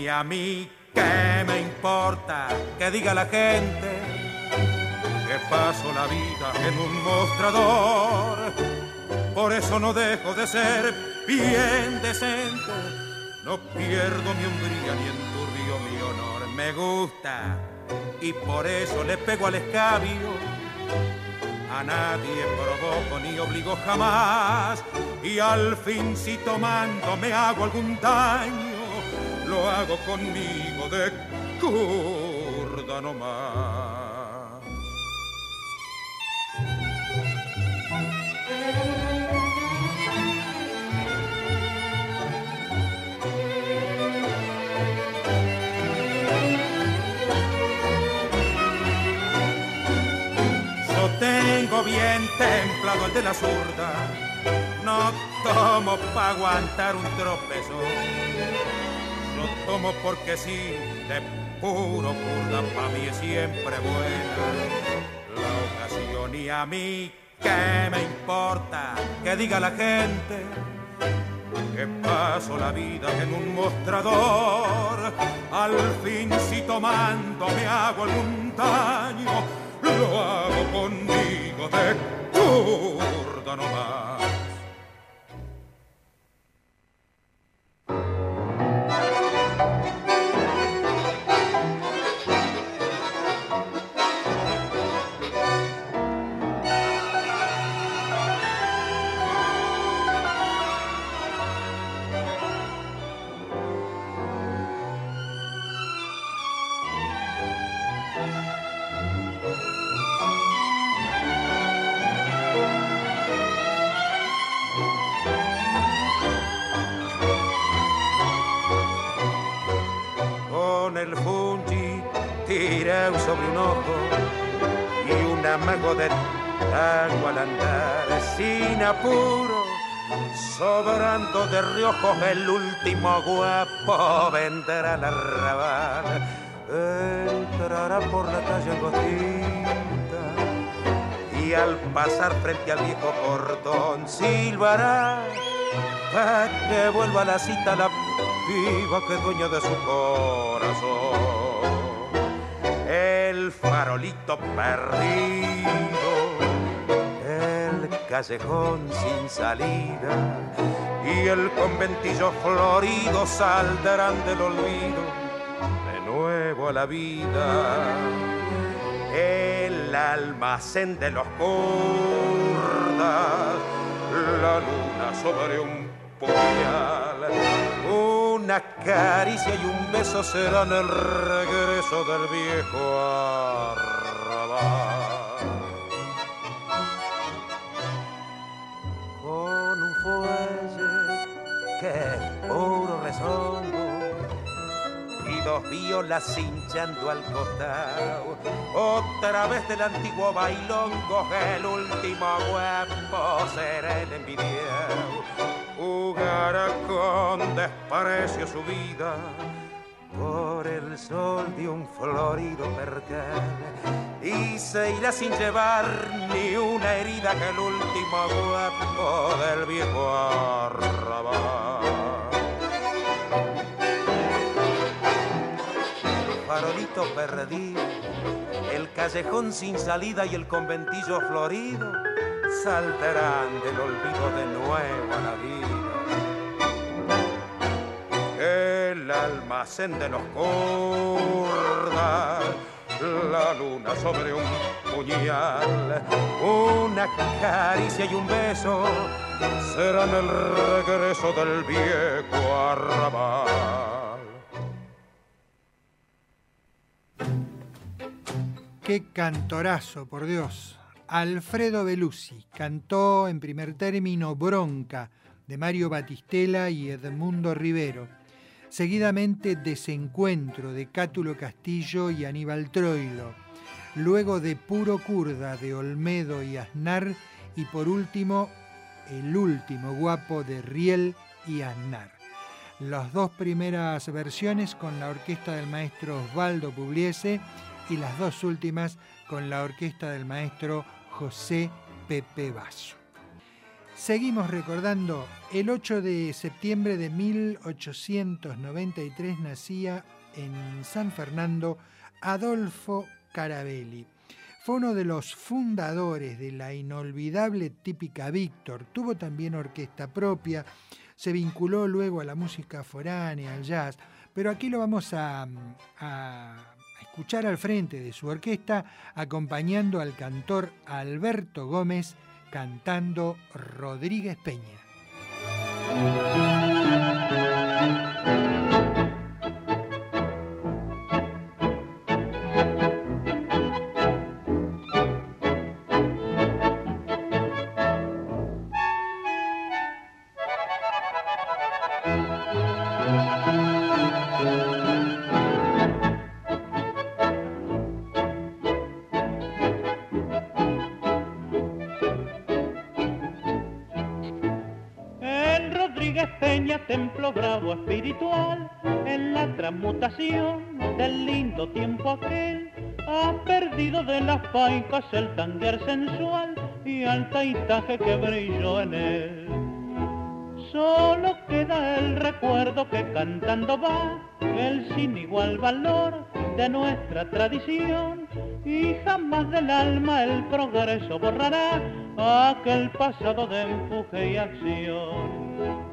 ni a mí qué me importa que diga la gente que paso la vida en un mostrador. Por eso no dejo de ser bien decente,
no pierdo mi hombría ni enturbio mi honor. Me gusta y por eso le pego al escabio. A nadie provoco ni obligo jamás y al fin si tomando me hago algún daño, lo hago conmigo de curda nomás. tengo bien templado el de la zurda, no tomo para aguantar un tropezo. Yo tomo porque sí, de puro curda, pa' mí es siempre buena la ocasión y a mí ¿Qué me importa que diga la gente? Que paso la vida en un mostrador, al fin si tomando me hago algún daño, lo hago conmigo de curda nomás. Sobre un ojo y un amago de tango al andar. Sin apuro, sobrando de riojos el último guapo vendrá la arrabal, entrará por la calle angostita y al pasar frente al viejo cordón silbará para que vuelva a la cita la viva que dueña de su corazón el farolito perdido, el callejón sin salida y el conventillo florido saldrán del olvido de nuevo a la vida. El almacén de los curdas, la luna sobre un puñal una caricia y un beso serán el regreso del viejo arrabal. Con un fuelle que puro rezongo y dos violas hinchando al costado. Otra vez del antiguo bailongo, el último huevo será el envidiado jugará con desprecio su vida por el sol de un florido percal y se irá sin llevar ni una herida que el último guapo del viejo arrabal. Farolito perdido, el callejón sin salida y el conventillo florido saldrán del olvido de nuevo a la vida. Almacén de los cordas, la luna sobre un puñal, una caricia y un beso serán el regreso del viejo arrabal.
Qué cantorazo, por Dios. Alfredo Belusi cantó en primer término Bronca de Mario Batistela y Edmundo Rivero. Seguidamente Desencuentro de Cátulo Castillo y Aníbal Troilo. Luego de Puro Curda de Olmedo y Aznar. Y por último, El último guapo de Riel y Aznar. Las dos primeras versiones con la orquesta del maestro Osvaldo Pugliese y las dos últimas con la orquesta del maestro José Pepe Basso. Seguimos recordando, el 8 de septiembre de 1893 nacía en San Fernando Adolfo Carabelli. Fue uno de los fundadores de la inolvidable típica Víctor. Tuvo también orquesta propia. se vinculó luego a la música foránea, al jazz, pero aquí lo vamos a, escuchar al frente de su orquesta acompañando al cantor Alberto Gómez cantando Rodríguez Peña.
De las paicas el tanguer sensual y al taitaje que brilló en él. Solo queda el recuerdo que cantando va el sin igual valor de nuestra tradición y jamás del alma el progreso borrará aquel pasado de empuje y acción.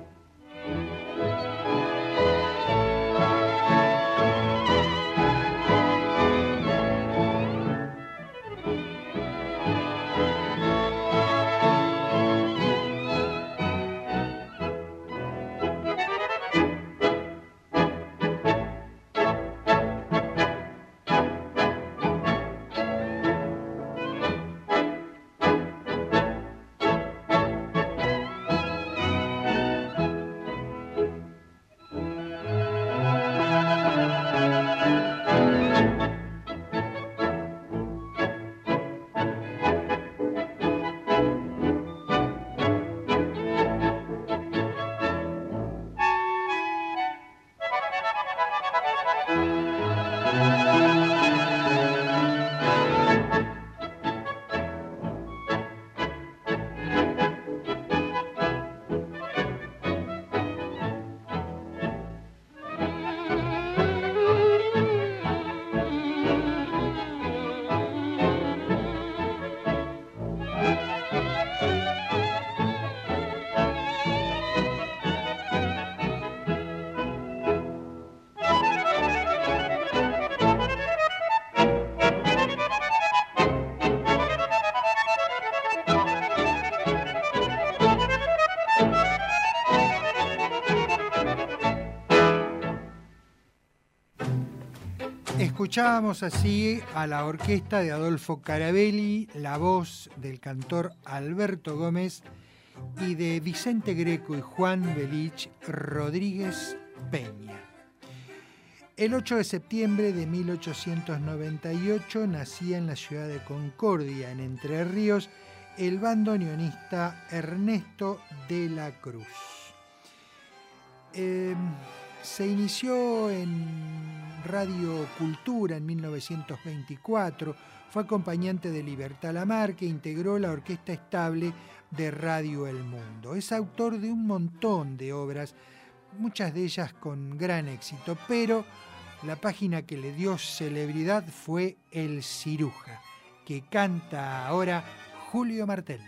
Escuchábamos así a la orquesta de Adolfo Carabelli, la voz del cantor Alberto Gómez y de Vicente Greco y Juan Belich Rodríguez Peña. El 8 de septiembre de 1898 nacía en la ciudad de Concordia, en Entre Ríos, el bandoneonista Ernesto de la Cruz. Em, se inició en Radio Cultura en 1924, fue acompañante de Libertad Lamar, que integró la orquesta estable de Radio El Mundo. Es autor de un montón de obras, muchas de ellas con gran éxito, pero la página que le dio celebridad fue El Ciruja, que canta ahora Julio Martel.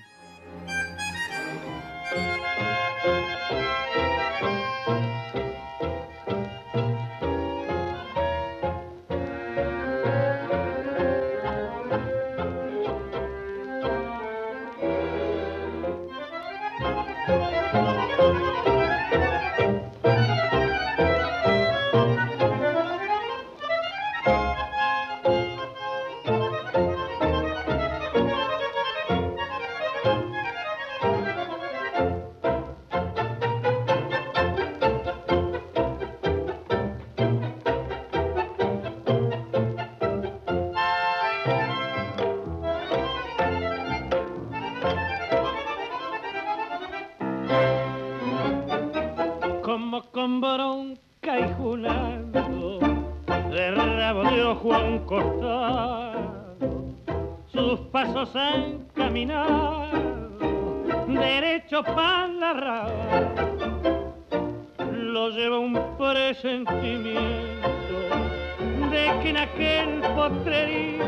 que en aquel potrerito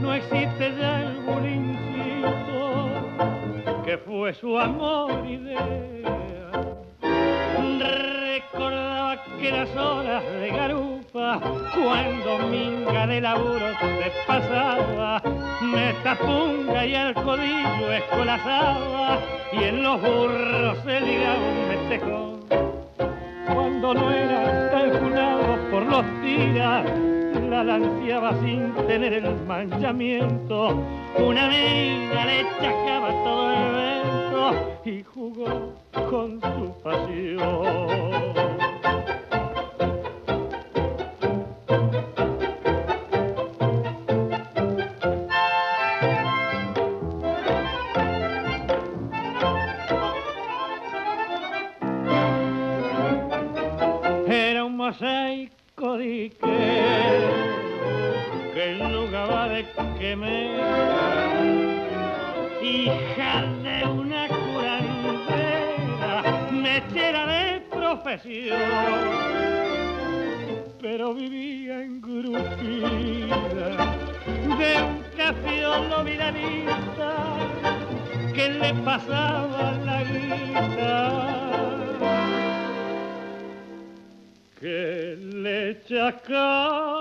no existe ya el bulincito que fue su amor idea. Recordaba que las horas de garupa, cuando minga de laburo se pasaba, me tapunga y al codillo escolazaba, y en los burros se ligaba un metejón cuando no era la lanceaba sin tener el manchamiento. Una amiga le chacaba todo el evento y jugó con su pasión. Pero vivía en grupida de un cafiolo milanista que le pasaba la guita. Que le chacaba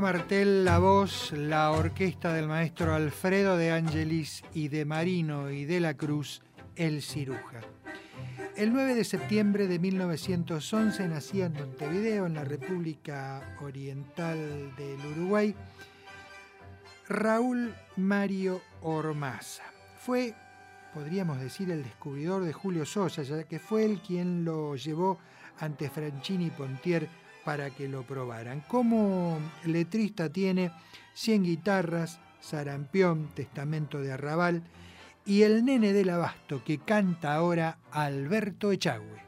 Martel, la voz, la orquesta del maestro Alfredo de Angelis y de Marino y de la Cruz, el ciruja. El 9 de septiembre de 1911 nacía en Montevideo, en la República Oriental del Uruguay, Raúl Mario Ormaza. Fue, podríamos decir, el descubridor de Julio Sosa, ya que fue él quien lo llevó ante Franchini Pontier para que lo probaran. Como letrista tiene 100 guitarras, Sarampión, Testamento de Arrabal y El Nene del Abasto que canta ahora Alberto Echagüe.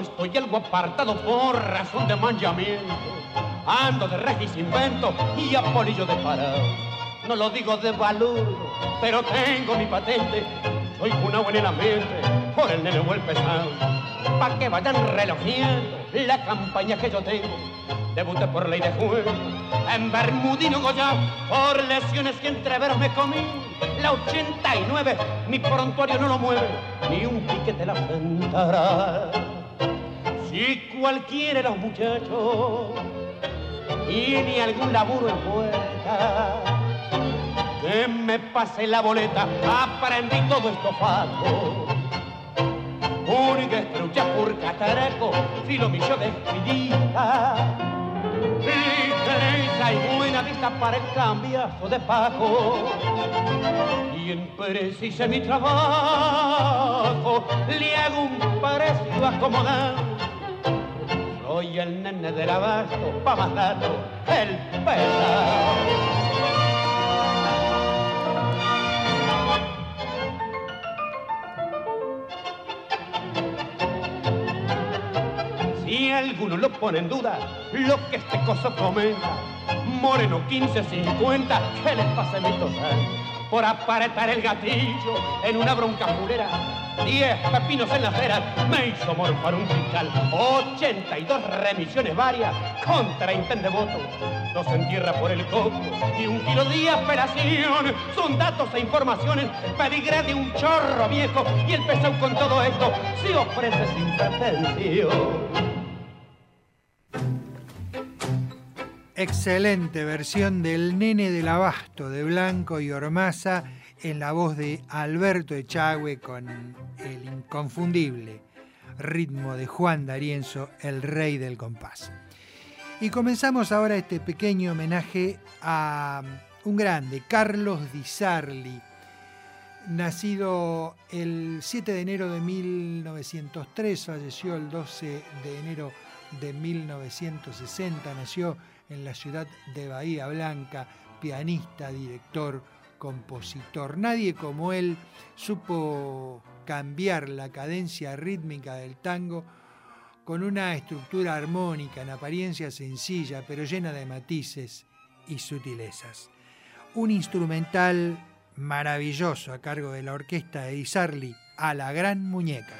Estoy algo apartado por razón de manchamiento, ando de regis invento y a polillo de parado. No lo digo de valor, pero tengo mi patente. Soy una buena en la mente por el nene el pesado. Pa' que vayan relojeando la campaña que yo tengo. Debuté por ley de juego en Bermudino Goya por lesiones y entreveros me comí. La 89, mi prontuario no lo mueve, ni un piquete la sentará. Si cualquiera de los muchachos y ni algún laburo en puerta, que me pase la boleta, aprendí todo esto fato. Única estrucha por cataraco, filo millo de espinita. Ligereza y buena vista para el cambiazo de Paco. Quien precise mi trabajo, le hago un parecido acomodado. Soy el nene del abasto, pa' más dato, el pesado. Si alguno lo pone en duda, lo que este coso comenta, Moreno 1550, que le pase mi total, por apretar el gatillo en una bronca fulera, diez pepinos en la acera, me hizo morfar un fiscal, 82 remisiones varias contra de votos, dos en tierra por el coco y un kilo de apelación. Son datos e informaciones, pedigre de un chorro viejo y el pesado con todo esto se ofrece sin pretensión.
Excelente versión del Nene del Abasto de Blanco y Ormaza en la voz de Alberto Echagüe con el inconfundible ritmo de Juan D'Arienzo, el rey del compás. Y comenzamos ahora este pequeño homenaje a un grande, Carlos Di Sarli, nacido el 7 de enero de 1903, falleció el 12 de enero de 1960, nació en la ciudad de Bahía Blanca, pianista, director, compositor. Nadie como él supo cambiar la cadencia rítmica del tango con una estructura armónica en apariencia sencilla, pero llena de matices y sutilezas. Un instrumental maravilloso a cargo de la orquesta de Isarli a la gran muñeca.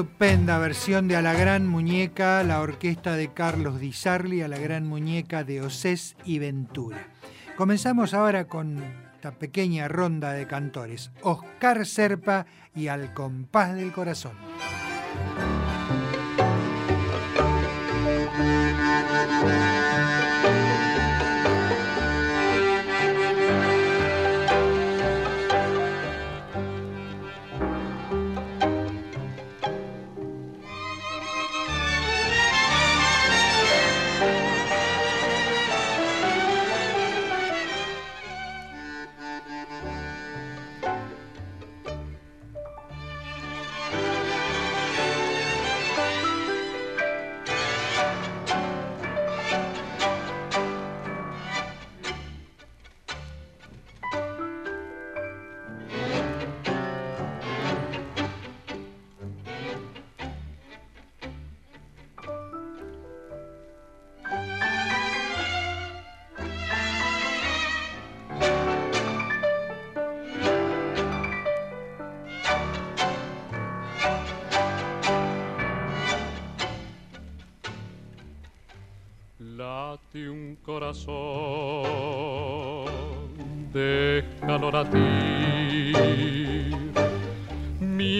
Estupenda versión de A la Gran Muñeca, la orquesta de Carlos Di Sarli, A la Gran Muñeca de Osés y Ventura. Comenzamos ahora con esta pequeña ronda de cantores, Oscar Serpa y Al compás del corazón.
corazón,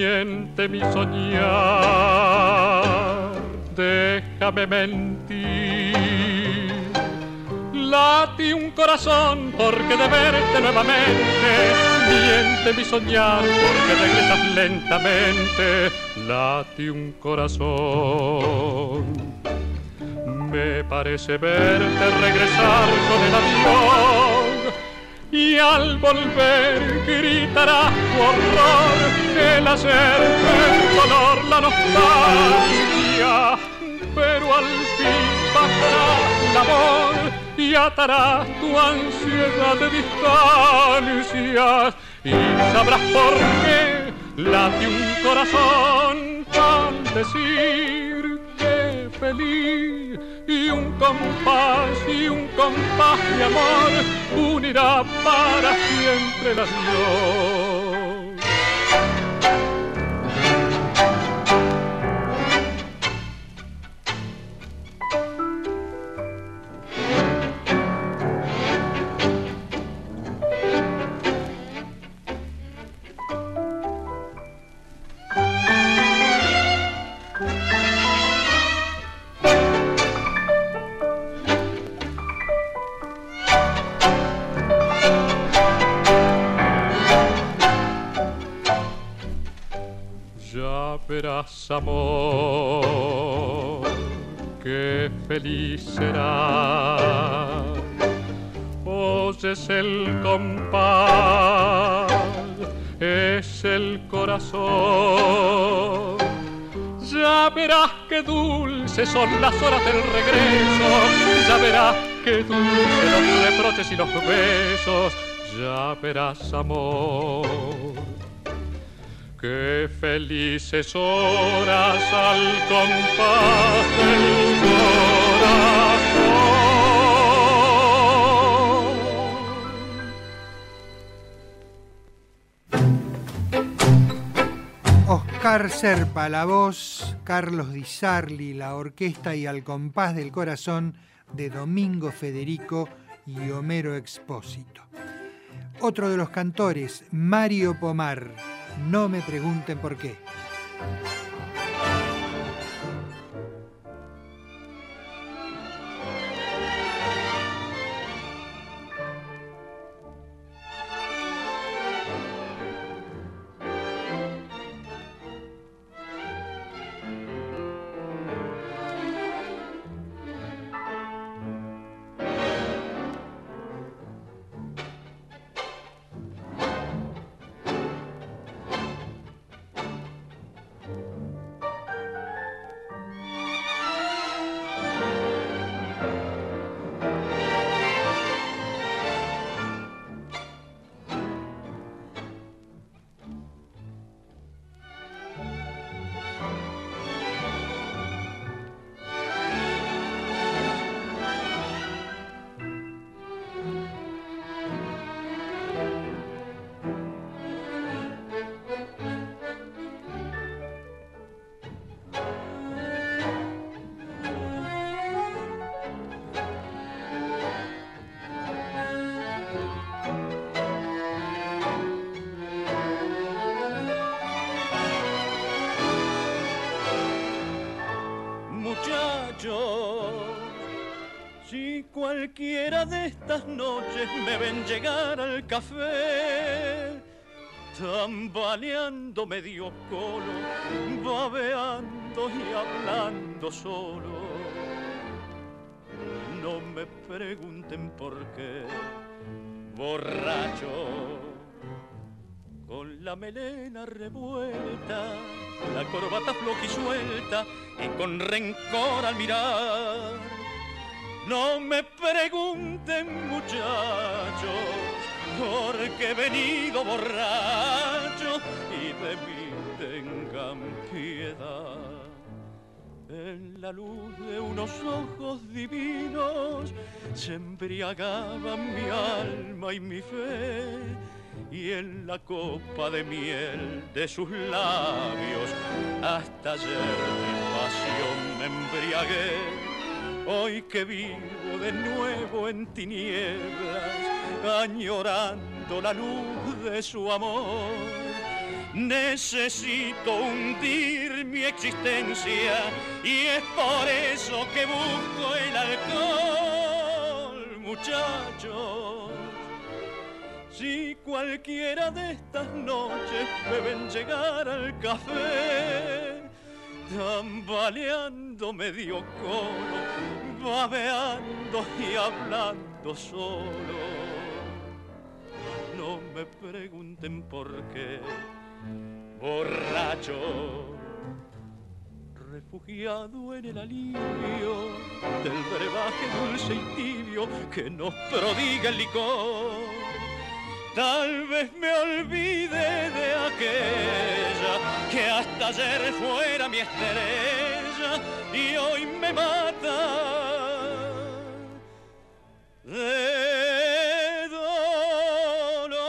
miente mi soñar, déjame mentir. Late un corazón porque de verte nuevamente miente mi soñar porque regresas lentamente. Late un corazón. Me parece verte regresar con el avión y al volver gritará tu horror el hacer el dolor la nostalgia pero al fin pasará el amor y atará tu ansiedad de distancias. Y sabrás por qué late un corazón al decir que feliz y un compás y un compás de amor unirá para siempre la adiós. Verás amor, qué feliz será. Oyes el compás, es el corazón. Ya verás qué dulces son las horas del regreso, ya verás qué dulces los reproches y los besos, ya verás amor Qué felices horas al compás del
corazón. Oscar Serpa, la voz, Carlos Di Sarli, la orquesta y al compás del corazón de Domingo Federico y Homero Expósito. Otro de los cantores, Mario Pomar, no me pregunten por qué.
Me ven llegar al café, tambaleando medio colo, babeando y hablando solo. No me pregunten por qué, borracho, con la melena revuelta, la corbata floja y suelta, y con rencor al mirar no me pregunten muchachos, porque he venido borracho y de mí tengan piedad. En la luz de unos ojos divinos se embriagaban mi alma y mi fe, y en la copa de miel de sus labios hasta ayer de pasión me embriagué hoy que vivo de nuevo en tinieblas, añorando la luz de su amor. Necesito hundir mi existencia y es por eso que busco el alcohol, muchachos. Si cualquiera de estas noches deben llegar al café, tambaleando medio coro, babeando y hablando solo. No me pregunten por qué, borracho, refugiado en el alivio del brebaje dulce y tibio que nos prodiga el licor Tal vez me olvide de aquella que hasta ayer fuera mi estrella y hoy me mata de dolor.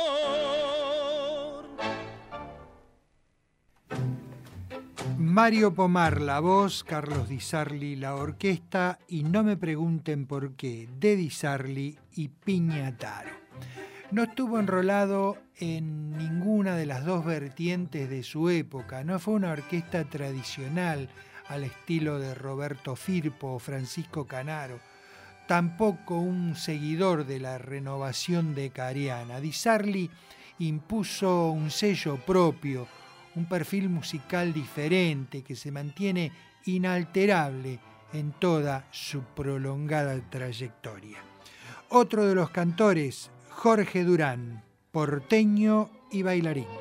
Mario Pomar, la voz, Carlos Di Sarli, la orquesta y no me pregunten por qué, de Di Sarli y Piñataro. No estuvo enrolado en ninguna de las dos vertientes de su época, no fue una orquesta tradicional al estilo de Roberto Firpo o Francisco Canaro, tampoco un seguidor de la renovación de Cariana. Di Sarli impuso un sello propio, un perfil musical diferente que se mantiene inalterable en toda su prolongada trayectoria. Otro de los cantores Jorge Durán, porteño y bailarín.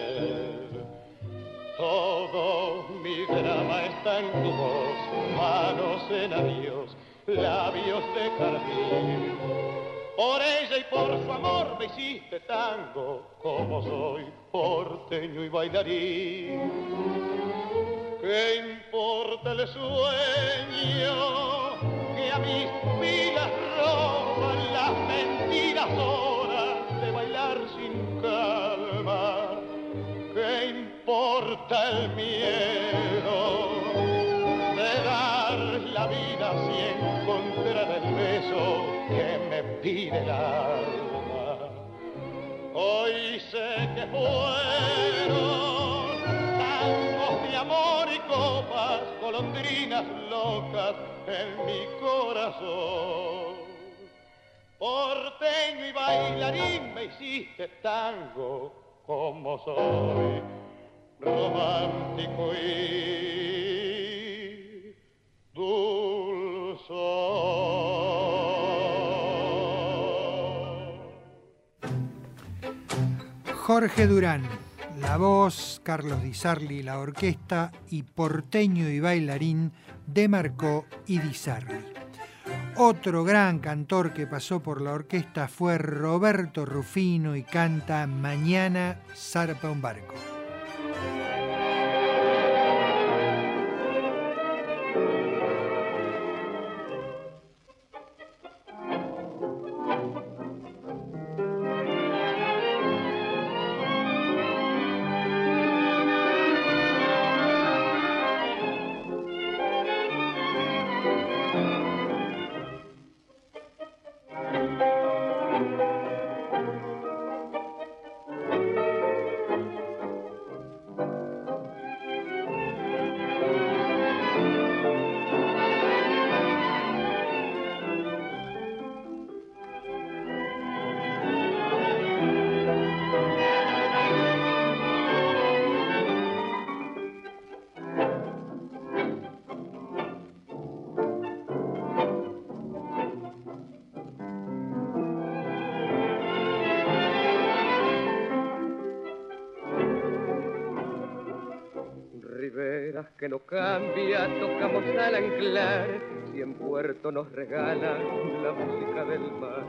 Todo mi drama está en tu voz, manos en adiós, labios de jardín por ella y por su amor me hiciste tango, como soy porteño y bailarín. ¿Qué importa el sueño que a mis pilas roban las mentiras horas de bailar sin calma? ¿Qué importa el miedo de dar la vida si encontrar el beso? que me pide el alma. Hoy sé que fueron tangos de amor y copas, golondrinas locas en mi corazón. Porteño y bailarín me hiciste tango como soy, romántico y dulce.
Jorge Durán, la voz, Carlos Di Sarli la orquesta y porteño y bailarín de Marcó y Di Sarli. Otro gran cantor que pasó por la orquesta fue Roberto Rufino y canta Mañana zarpa un barco.
Que no cambia, tocamos al anclar y en puerto nos regala la música del mar.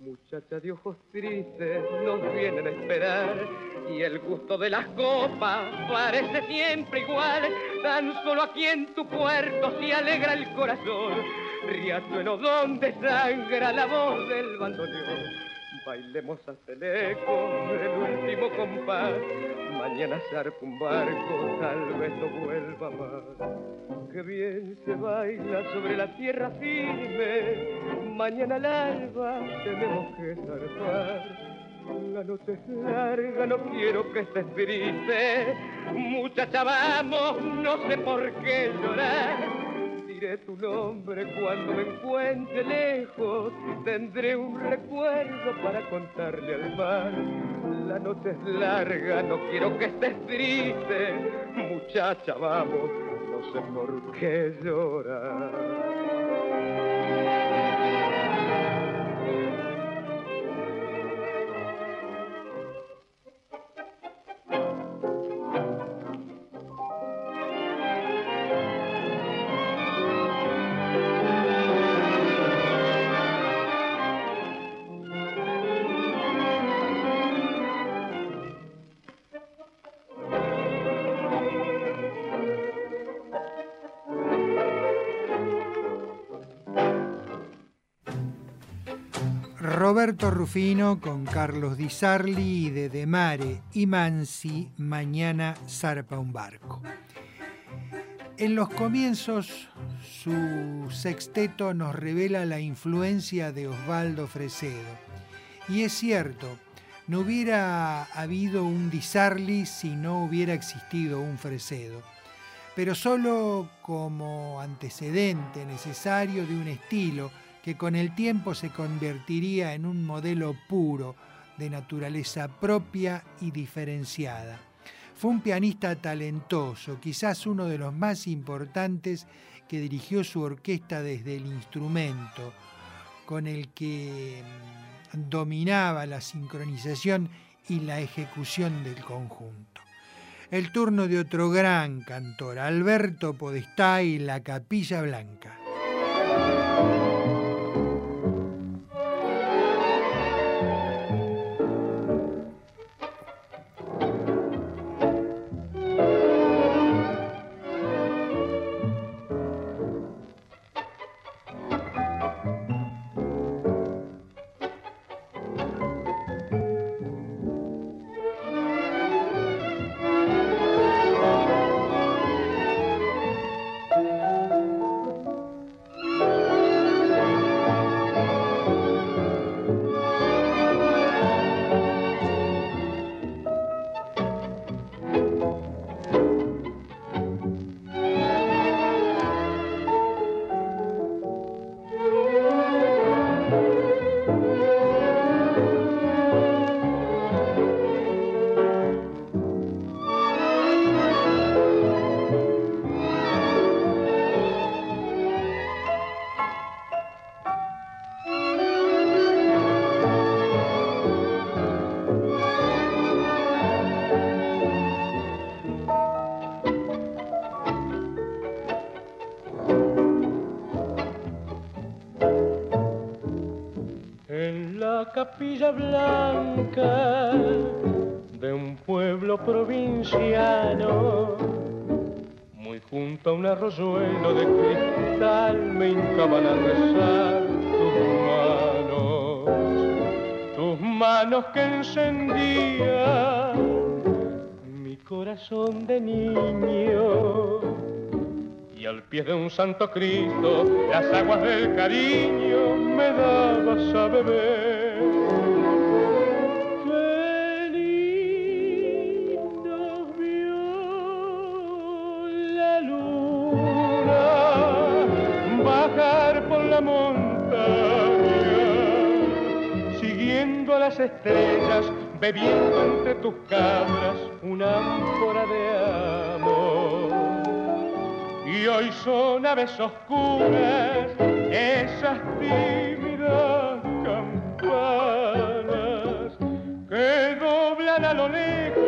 Muchacha de ojos tristes nos vienen a esperar y el gusto de las copas parece siempre igual. Tan solo aquí en tu puerto se alegra el corazón, riachuelo donde sangra la voz del bandoneón Bailemos hasta el eco del último compás. Mañana zarpa un barco, tal vez no vuelva más. Qué bien se baila sobre la tierra firme. Mañana al alba tenemos que zarpar. La noche es larga, no quiero que estés triste. Muchacha, vamos, no sé por qué llorar diré tu nombre cuando me encuentre lejos. Tendré un recuerdo para contarle al mar. La noche es larga, no quiero que estés triste. Muchacha, vamos, no sé por qué llorar.
Rufino con Carlos Di Sarli y de Demare y Mansi, mañana zarpa un barco. En los comienzos, su sexteto nos revela la influencia de Osvaldo Fresedo. Y es cierto, no hubiera habido un Di Sarli si no hubiera existido un Fresedo, pero solo como antecedente necesario de un estilo que con el tiempo se convertiría en un modelo puro de naturaleza propia y diferenciada. Fue un pianista talentoso, quizás uno de los más importantes que dirigió su orquesta desde el instrumento, con el que mm, dominaba la sincronización y la ejecución del conjunto. El turno de otro gran cantor, Alberto Podestá y la Capilla Blanca.
Capilla blanca de un pueblo provinciano. Muy junto a un arroyuelo de cristal me hincaban a rezar tus manos, tus manos que encendían mi corazón de niño al pie de un santo Cristo las aguas del cariño me dabas a beber. Estrellas, bebiendo entre tus cabras una ánfora de amor. Y hoy son aves oscuras esas tímidas campanas que doblan a lo lejos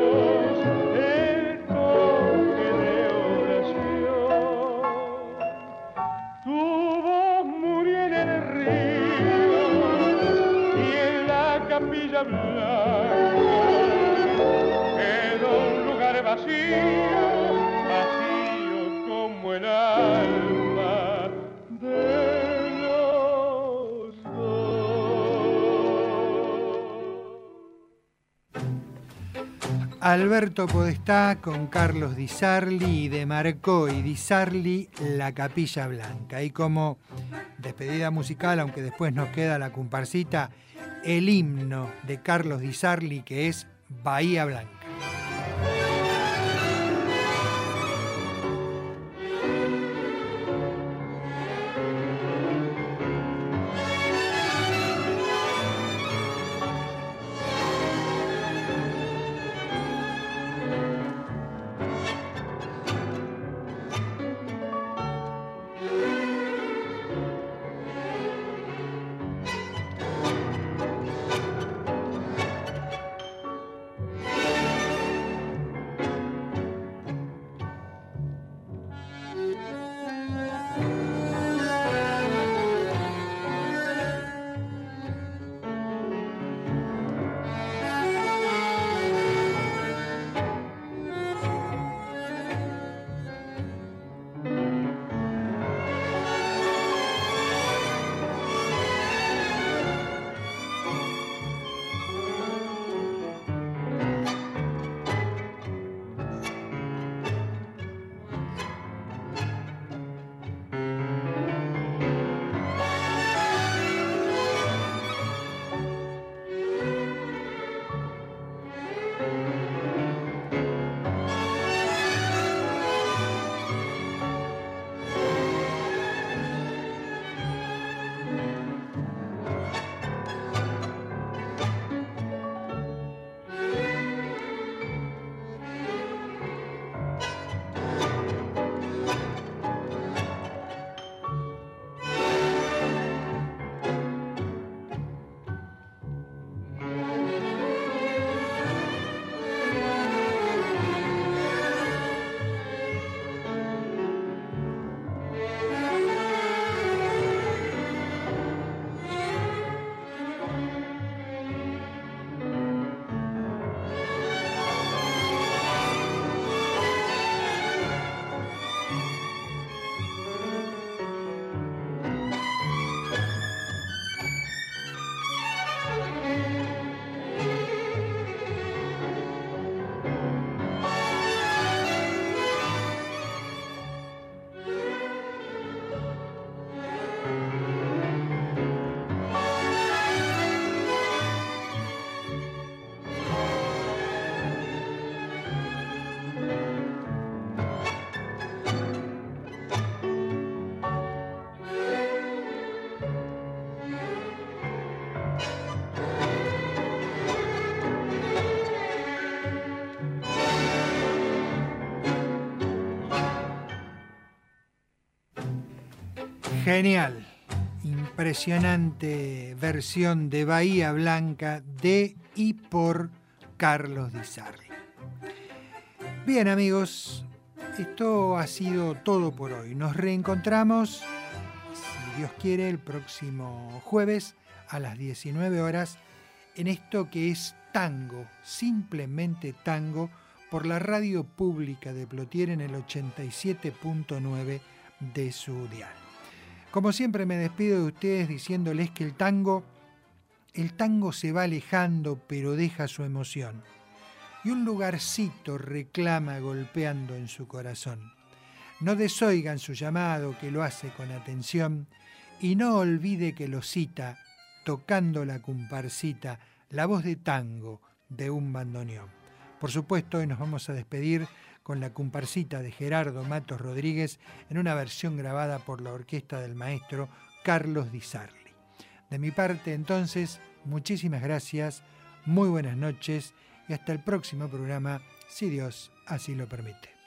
Alberto Podestá con Carlos Di Sarli y de Marcó y Di Sarli La Capilla Blanca. Y como despedida musical, aunque después nos queda la comparsita, el himno de Carlos Di Sarli que es Bahía Blanca. Genial, impresionante versión de Bahía Blanca de y por Carlos Di Sarli. Bien amigos, esto ha sido todo por hoy. Nos reencontramos, si Dios quiere, el próximo jueves a las 19 horas en esto que es tango, simplemente tango, por la radio pública de Plotier en el 87.9 de su dial. Como siempre me despido de ustedes diciéndoles que el tango, el tango se va alejando pero deja su emoción. Y un lugarcito reclama golpeando en su corazón. No desoigan su llamado que lo hace con atención y no olvide que lo cita, tocando la comparsita, la voz de tango de un bandoneón. Por supuesto, hoy nos vamos a despedir con la comparsita de Gerardo Matos Rodríguez en una versión grabada por la orquesta del maestro Carlos Di Sarli. De mi parte, entonces, muchísimas gracias, muy buenas noches y hasta el próximo programa, si Dios así lo permite.